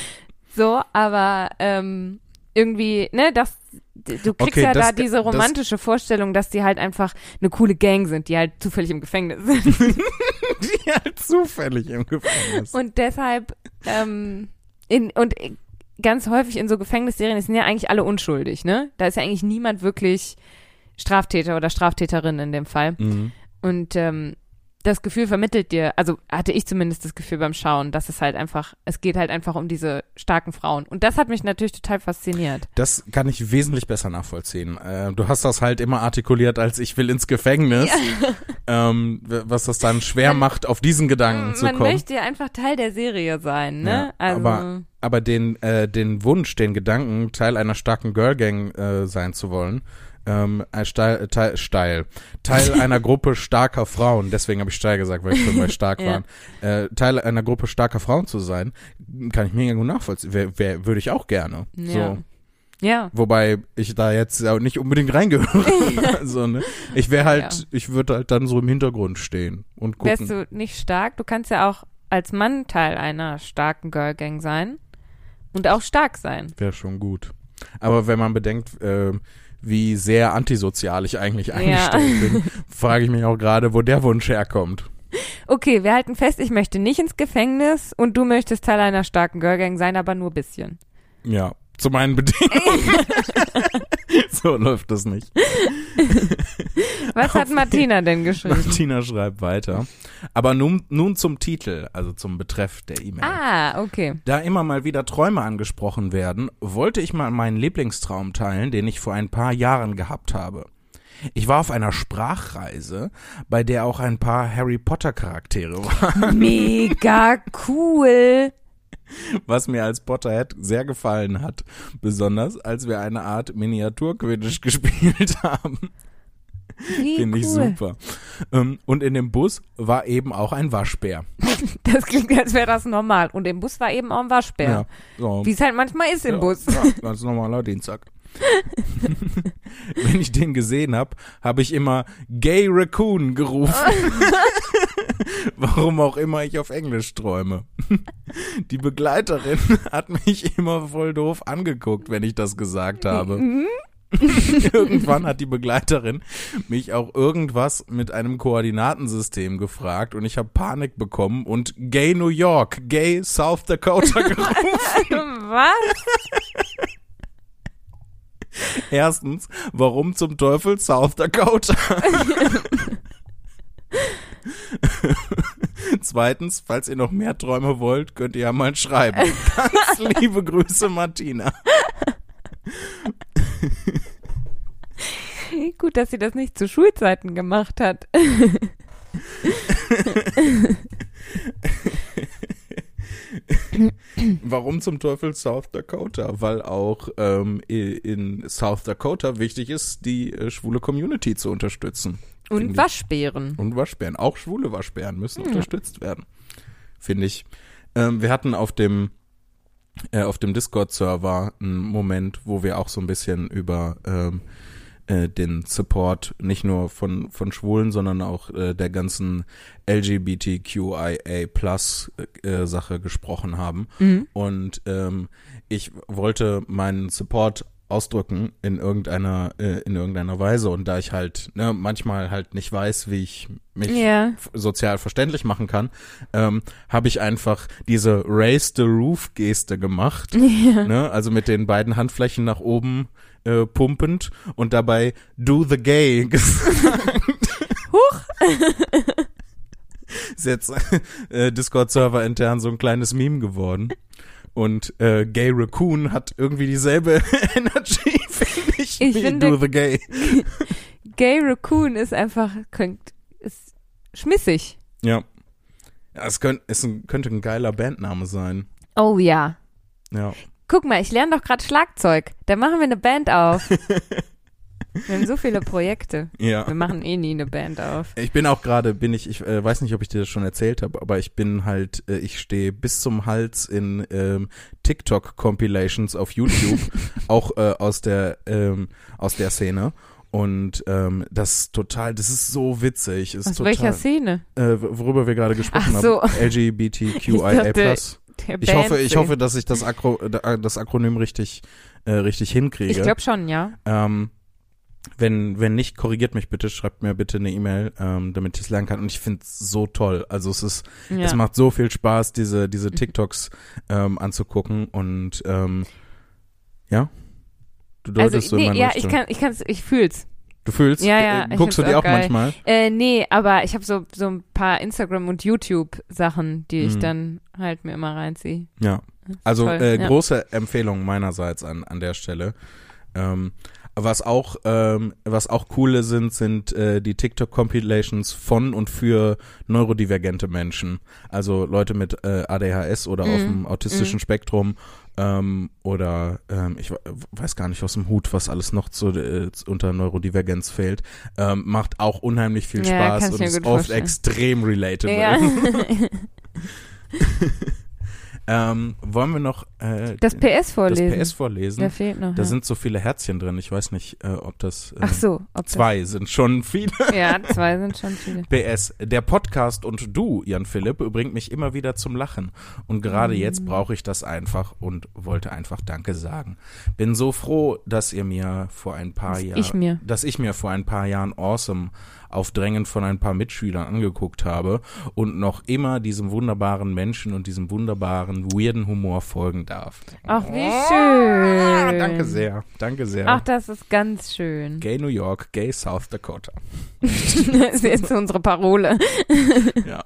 so, aber ähm, irgendwie, ne, das du kriegst Okay, ja das- da diese das- romantische Vorstellung, dass die halt einfach eine coole Gang sind, die halt zufällig im Gefängnis sind. Die halt zufällig im Gefängnis. Und deshalb, ähm, in, und ganz häufig in so Gefängnisserien sind ja eigentlich alle unschuldig, ne? Da ist ja eigentlich niemand wirklich Straftäter oder Straftäterin in dem Fall. Mhm. Und ähm, das Gefühl vermittelt dir, also hatte ich zumindest das Gefühl beim Schauen, dass es halt einfach, es geht halt einfach um diese starken Frauen. Und das hat mich natürlich total fasziniert. Das kann ich wesentlich besser nachvollziehen. Äh, du hast das halt immer artikuliert als ich will ins Gefängnis, ähm, w- was das dann schwer Man- macht, auf diesen Gedanken zu Man kommen. möchte ja einfach Teil der Serie sein, ne? Ja, also, aber- Aber den, äh, den Wunsch, den Gedanken, Teil einer starken Girl Gang äh, sein zu wollen, ähm, äh, steil, teil, steil. Teil einer Gruppe starker Frauen, deswegen habe ich steil gesagt, weil ich schon bei stark Ja. waren, äh, Teil einer Gruppe starker Frauen zu sein, kann ich mega gut nachvollziehen. Wer, wer, würde ich auch gerne. Ja. So. ja. Wobei ich da jetzt auch nicht unbedingt reingehöre. also, ne? Ich wäre halt, Ja. ich würde halt dann so im Hintergrund stehen und gucken. Wärst du nicht stark? Du kannst ja auch als Mann Teil einer starken Girl-Gang sein und auch stark sein. Wäre schon gut. Aber wenn man bedenkt, äh, wie sehr antisozial ich eigentlich eingestellt ja. bin, frage ich mich auch gerade, wo der Wunsch herkommt. Okay, wir halten fest, ich möchte nicht ins Gefängnis und du möchtest Teil einer starken Girl-Gang sein, aber nur ein bisschen. Ja, zu meinen Bedingungen. so läuft das nicht. Was hat Martina denn geschrieben? Martina schreibt weiter. Aber nun, nun zum Titel, also zum Betreff der E-Mail. Ah, okay. Da immer mal wieder Träume angesprochen werden, wollte ich mal meinen Lieblingstraum teilen, den ich vor ein paar Jahren gehabt habe. Ich war auf einer Sprachreise, bei der auch ein paar Harry Potter Charaktere waren. Mega cool was mir als Potterhead sehr gefallen hat. Besonders, als wir eine Art Miniatur-Quidditch gespielt haben. Finde ich cool. super. Ähm, und in dem Bus war eben auch ein Waschbär. Das klingt, als wäre das normal. Und im Bus war eben auch ein Waschbär. Ja, so. Wie es halt manchmal ist im ja, Bus. Ja, ganz normaler Dienstag. Wenn ich den gesehen habe, habe ich immer Gay Raccoon gerufen. Warum auch immer ich auf Englisch träume. Die Begleiterin hat mich immer voll doof angeguckt, wenn ich das gesagt habe. Mhm. Irgendwann hat die Begleiterin mich auch irgendwas mit einem Koordinatensystem gefragt und ich habe Panik bekommen und Gay New York, Gay South Dakota gerufen. Was? Erstens, warum zum Teufel South Dakota? Zweitens, falls ihr noch mehr Träume wollt, könnt ihr ja mal schreiben. Ganz liebe Grüße, Martina. Gut, dass sie das nicht zu Schulzeiten gemacht hat. Warum zum Teufel South Dakota? Weil auch ähm, in South Dakota wichtig ist, die äh, schwule Community zu unterstützen. Und Waschbären. Und Waschbären. Auch schwule Waschbären müssen ja. unterstützt werden. Finde ich. Ähm, wir hatten auf dem äh, auf dem Discord-Server einen Moment, wo wir auch so ein bisschen über ähm, äh, den Support nicht nur von, von Schwulen, sondern auch äh, der ganzen LGBTQIA Plus äh, Sache gesprochen haben. Mhm. Und ähm, ich wollte meinen Support ausdrücken in irgendeiner äh, in irgendeiner Weise und da ich halt ne, manchmal halt nicht weiß, wie ich mich yeah. sozial verständlich machen kann, ähm, habe ich einfach diese Raise the Roof Geste gemacht, yeah. ne, also mit den beiden Handflächen nach oben äh, pumpend und dabei Do the Gay gesagt. Huch. ist jetzt äh, Discord-Server intern so ein kleines Meme geworden. Und äh, Gay Raccoon hat irgendwie dieselbe Energy, finde ich, ich wie finde, Do the Gay. Gay Raccoon ist einfach, könnt, ist schmissig. Ja. ja es, könnt, es könnte ein geiler Bandname sein. Oh ja. Ja. Guck mal, ich lerne doch gerade Schlagzeug. Da machen wir eine Band auf. Wir haben so viele Projekte. Ja. Wir machen eh nie eine Band auf. Ich bin auch gerade, bin ich, ich äh, weiß nicht, ob ich dir das schon erzählt habe, aber ich bin halt, äh, ich stehe bis zum Hals in ähm, TikTok-Compilations auf YouTube, auch äh, aus der ähm, aus der Szene. Und ähm, das total, das ist so witzig. Ist aus total, welcher Szene? Äh, worüber wir gerade gesprochen Ach so. haben. LGBTQIA+. Ich hoffe, ich hoffe, dass ich das, Akro das Akronym richtig, äh, richtig hinkriege. Ich glaube schon, ja. Ähm, wenn, wenn nicht, korrigiert mich bitte, schreibt mir bitte eine E-Mail, ähm, damit ich es lernen kann. Und ich finde es so toll. Also es ist, ja. es macht so viel Spaß, diese, diese. TikToks ähm, anzugucken und ähm, ja. Du deutest also, nee, so Ja, ich kann, ich kann's, ich fühl's. Du fühlst? Ja, ja. Äh, guckst du die auch, auch manchmal? Äh, nee, aber ich habe so, so ein paar Instagram- und YouTube-Sachen, die ich mhm. dann halt mir immer reinziehe. Ja. Also äh, ja. große Empfehlung meinerseits an, an der Stelle. Ähm, was auch, ähm, was auch coole sind, sind äh, die TikTok-Compilations von und für neurodivergente Menschen. Also Leute mit äh, ADHS oder mhm. auf dem autistischen mhm. Spektrum ähm, oder ähm, ich weiß gar nicht aus dem Hut, was alles noch zu, äh, unter Neurodivergenz fehlt. Ähm, macht auch unheimlich viel Spaß ja, und ist oft vorstellen. extrem relatable. Ja. Ähm, wollen wir noch äh, Das PS vorlesen. das PS vorlesen? Der fehlt noch. Da ja. sind so viele Herzchen drin. Ich weiß nicht, äh, ob das. Äh, Ach so. Ob Zwei sind schon viele. Das, ja, zwei sind schon viele. PS, der Podcast und du, Jan Philipp, bringt mich immer wieder zum Lachen. Und gerade Mhm. jetzt brauche ich das einfach und wollte einfach Danke sagen. Bin so froh, dass ihr mir vor ein paar Jahren, ich mir. dass ich mir vor ein paar Jahren Awesome auf Drängen von ein paar Mitschülern angeguckt habe und noch immer diesem wunderbaren Menschen und diesem wunderbaren, weirden Humor folgen darf. Ach, wie Ah, schön. Danke sehr, danke sehr. Ach, das ist ganz schön. Gay New York, Gay South Dakota. das ist jetzt unsere Parole. Ja.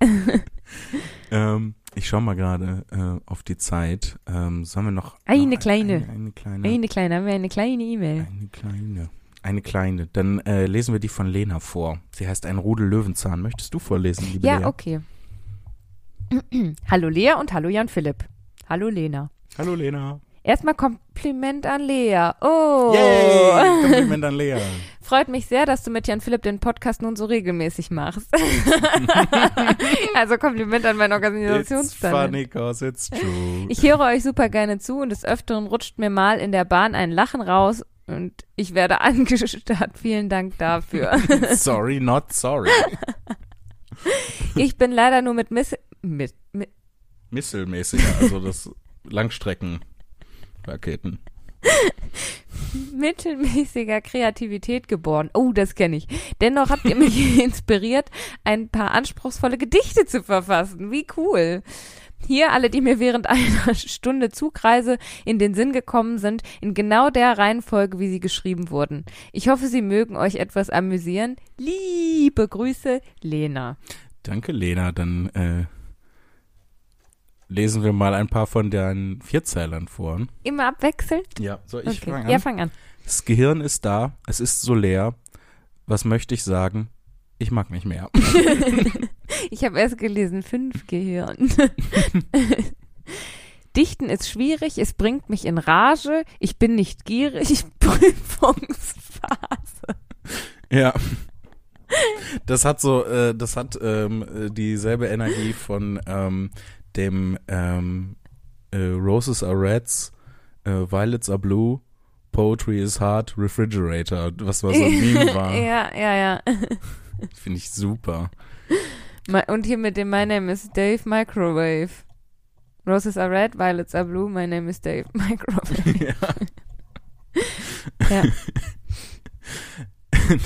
ähm, ich schau mal gerade äh, auf die Zeit. Ähm, sollen wir noch Eine noch kleine. Eine, eine kleine. Eine kleine, haben wir eine kleine E-Mail. Eine kleine. Eine kleine. Dann äh, lesen wir die von Lena vor. Sie heißt ein Rudel Löwenzahn. Möchtest du vorlesen, liebe Ja, Lea? okay. hallo Lea und hallo Jan Philipp. Hallo Lena. Hallo Lena. Erstmal Kompliment an Lea. Oh. Yay! Kompliment an Lea. Freut mich sehr, dass du mit Jan Philipp den Podcast nun so regelmäßig machst. also Kompliment an mein It's Organisationstalent. funny cause it's true. Ich höre euch super gerne zu und des Öfteren rutscht mir mal in der Bahn ein Lachen raus und ich werde angestarrt. Vielen Dank dafür. sorry, not sorry. Ich bin leider nur mit Miss mit, mit Misselmäßiger, also das Langstreckenraketen. mittelmäßiger Kreativität geboren. Oh, das kenne ich. Dennoch habt ihr mich inspiriert, ein paar anspruchsvolle Gedichte zu verfassen. Wie cool. Hier alle, die mir während einer Stunde Zugreise in den Sinn gekommen sind, in genau der Reihenfolge, wie sie geschrieben wurden. Ich hoffe, sie mögen euch etwas amüsieren. Liebe Grüße, Lena. Danke, Lena. Dann äh, lesen wir mal ein paar von deinen Vierzeilern vor. Immer abwechselnd? Ja, soll ich Okay. fangen an? Ja, fang an. Das Gehirn ist da, es ist so leer. Was möchte ich sagen? Ich mag nicht mehr. Ich habe erst gelesen, fünf Gehirn. Dichten ist schwierig, es bringt mich in Rage, ich bin nicht gierig, Prüfungsphase. ja. Das hat so, äh, das hat ähm, äh, dieselbe Energie von ähm, dem ähm, äh, Roses are Reds, äh, Violets are Blue, Poetry is Hard, Refrigerator, was war so ein Meme war. ja, ja, ja. Finde ich super. Und hier mit dem My Name is Dave Microwave. Roses are red, violets are blue, my name is Dave Microwave. ja. Ja.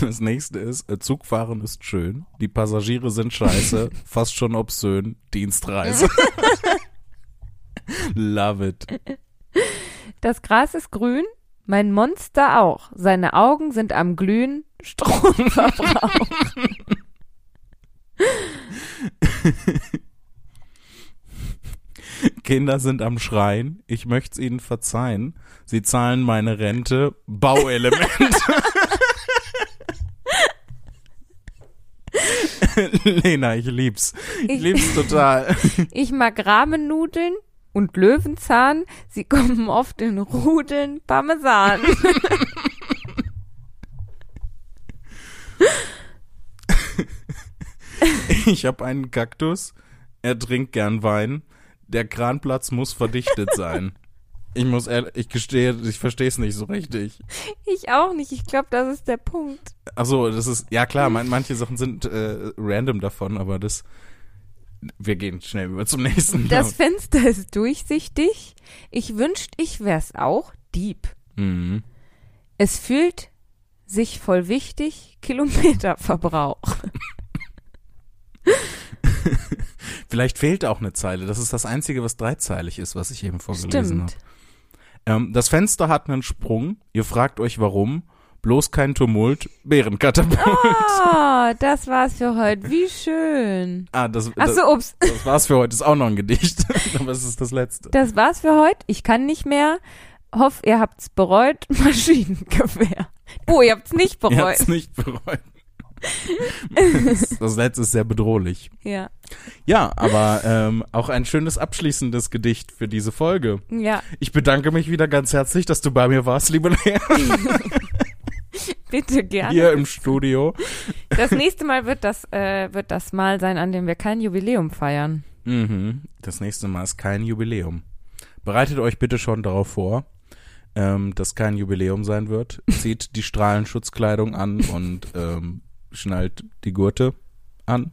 Das nächste ist, äh, Zugfahren ist schön, die Passagiere sind scheiße, fast schon obszön, Dienstreise. Love it. Das Gras ist grün, mein Monster auch. Seine Augen sind am Glühen, Stromverbrauch. Kinder sind am Schreien, ich möcht's ihnen verzeihen. Sie zahlen meine Rente, Bauelement. Lena, ich lieb's. Ich Ich- lieb's total. Ich mag Rahmennudeln und Löwenzahn. Sie kommen oft in Rudeln Parmesan. Ich habe einen Kaktus, er trinkt gern Wein. Der Kranplatz muss verdichtet sein. Ich muss ehrlich, ich gestehe, ich verstehe es nicht so richtig. Ich auch nicht. Ich glaube, das ist der Punkt. Ach so, das ist, ja klar, man, manche Sachen sind äh, random davon, aber das, wir gehen schnell über zum nächsten. Das Fenster ist durchsichtig. Ich wünscht, ich wär's auch. Dieb. Mhm. Es fühlt sich voll wichtig. Kilometerverbrauch. Vielleicht fehlt auch eine Zeile. Das ist das Einzige, was dreizeilig ist, was ich eben vorgelesen habe. Ähm, das Fenster hat einen Sprung. Ihr fragt euch warum. Bloß kein Tumult. Bärenkatapult. Ah, das war's für heute. Wie schön. Ah, das, Ach das, so, ups. das war's für heute. Ist auch noch ein Gedicht. aber es ist das letzte. Das war's für heute. Ich kann nicht mehr. Hoff, ihr habt's bereut. Maschinengewehr. Oh, ihr habt's nicht Ihr bereut. habt's nicht bereut. Das, das letzte ist sehr bedrohlich. Ja, Ja, aber ähm, auch ein schönes abschließendes Gedicht für diese Folge. ja. Ich bedanke mich wieder ganz herzlich, dass du bei mir warst, liebe Lea, Bitte gerne. hier im Studio. Das nächste Mal wird das, äh, wird das Mal sein, an dem wir kein Jubiläum feiern. Mhm. Das nächste Mal ist kein Jubiläum. Bereitet euch bitte schon darauf vor, ähm, dass kein Jubiläum sein wird. Zieht die Strahlenschutzkleidung an und ähm, schnallt die Gurte an.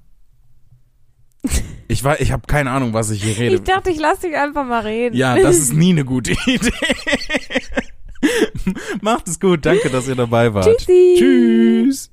Ich war, ich habe keine Ahnung, was ich hier rede. Ich dachte, ich lasse dich einfach mal reden. ja, das ist nie eine gute Idee. Macht es gut, danke, dass ihr dabei wart. Tschüssi. Tschüss.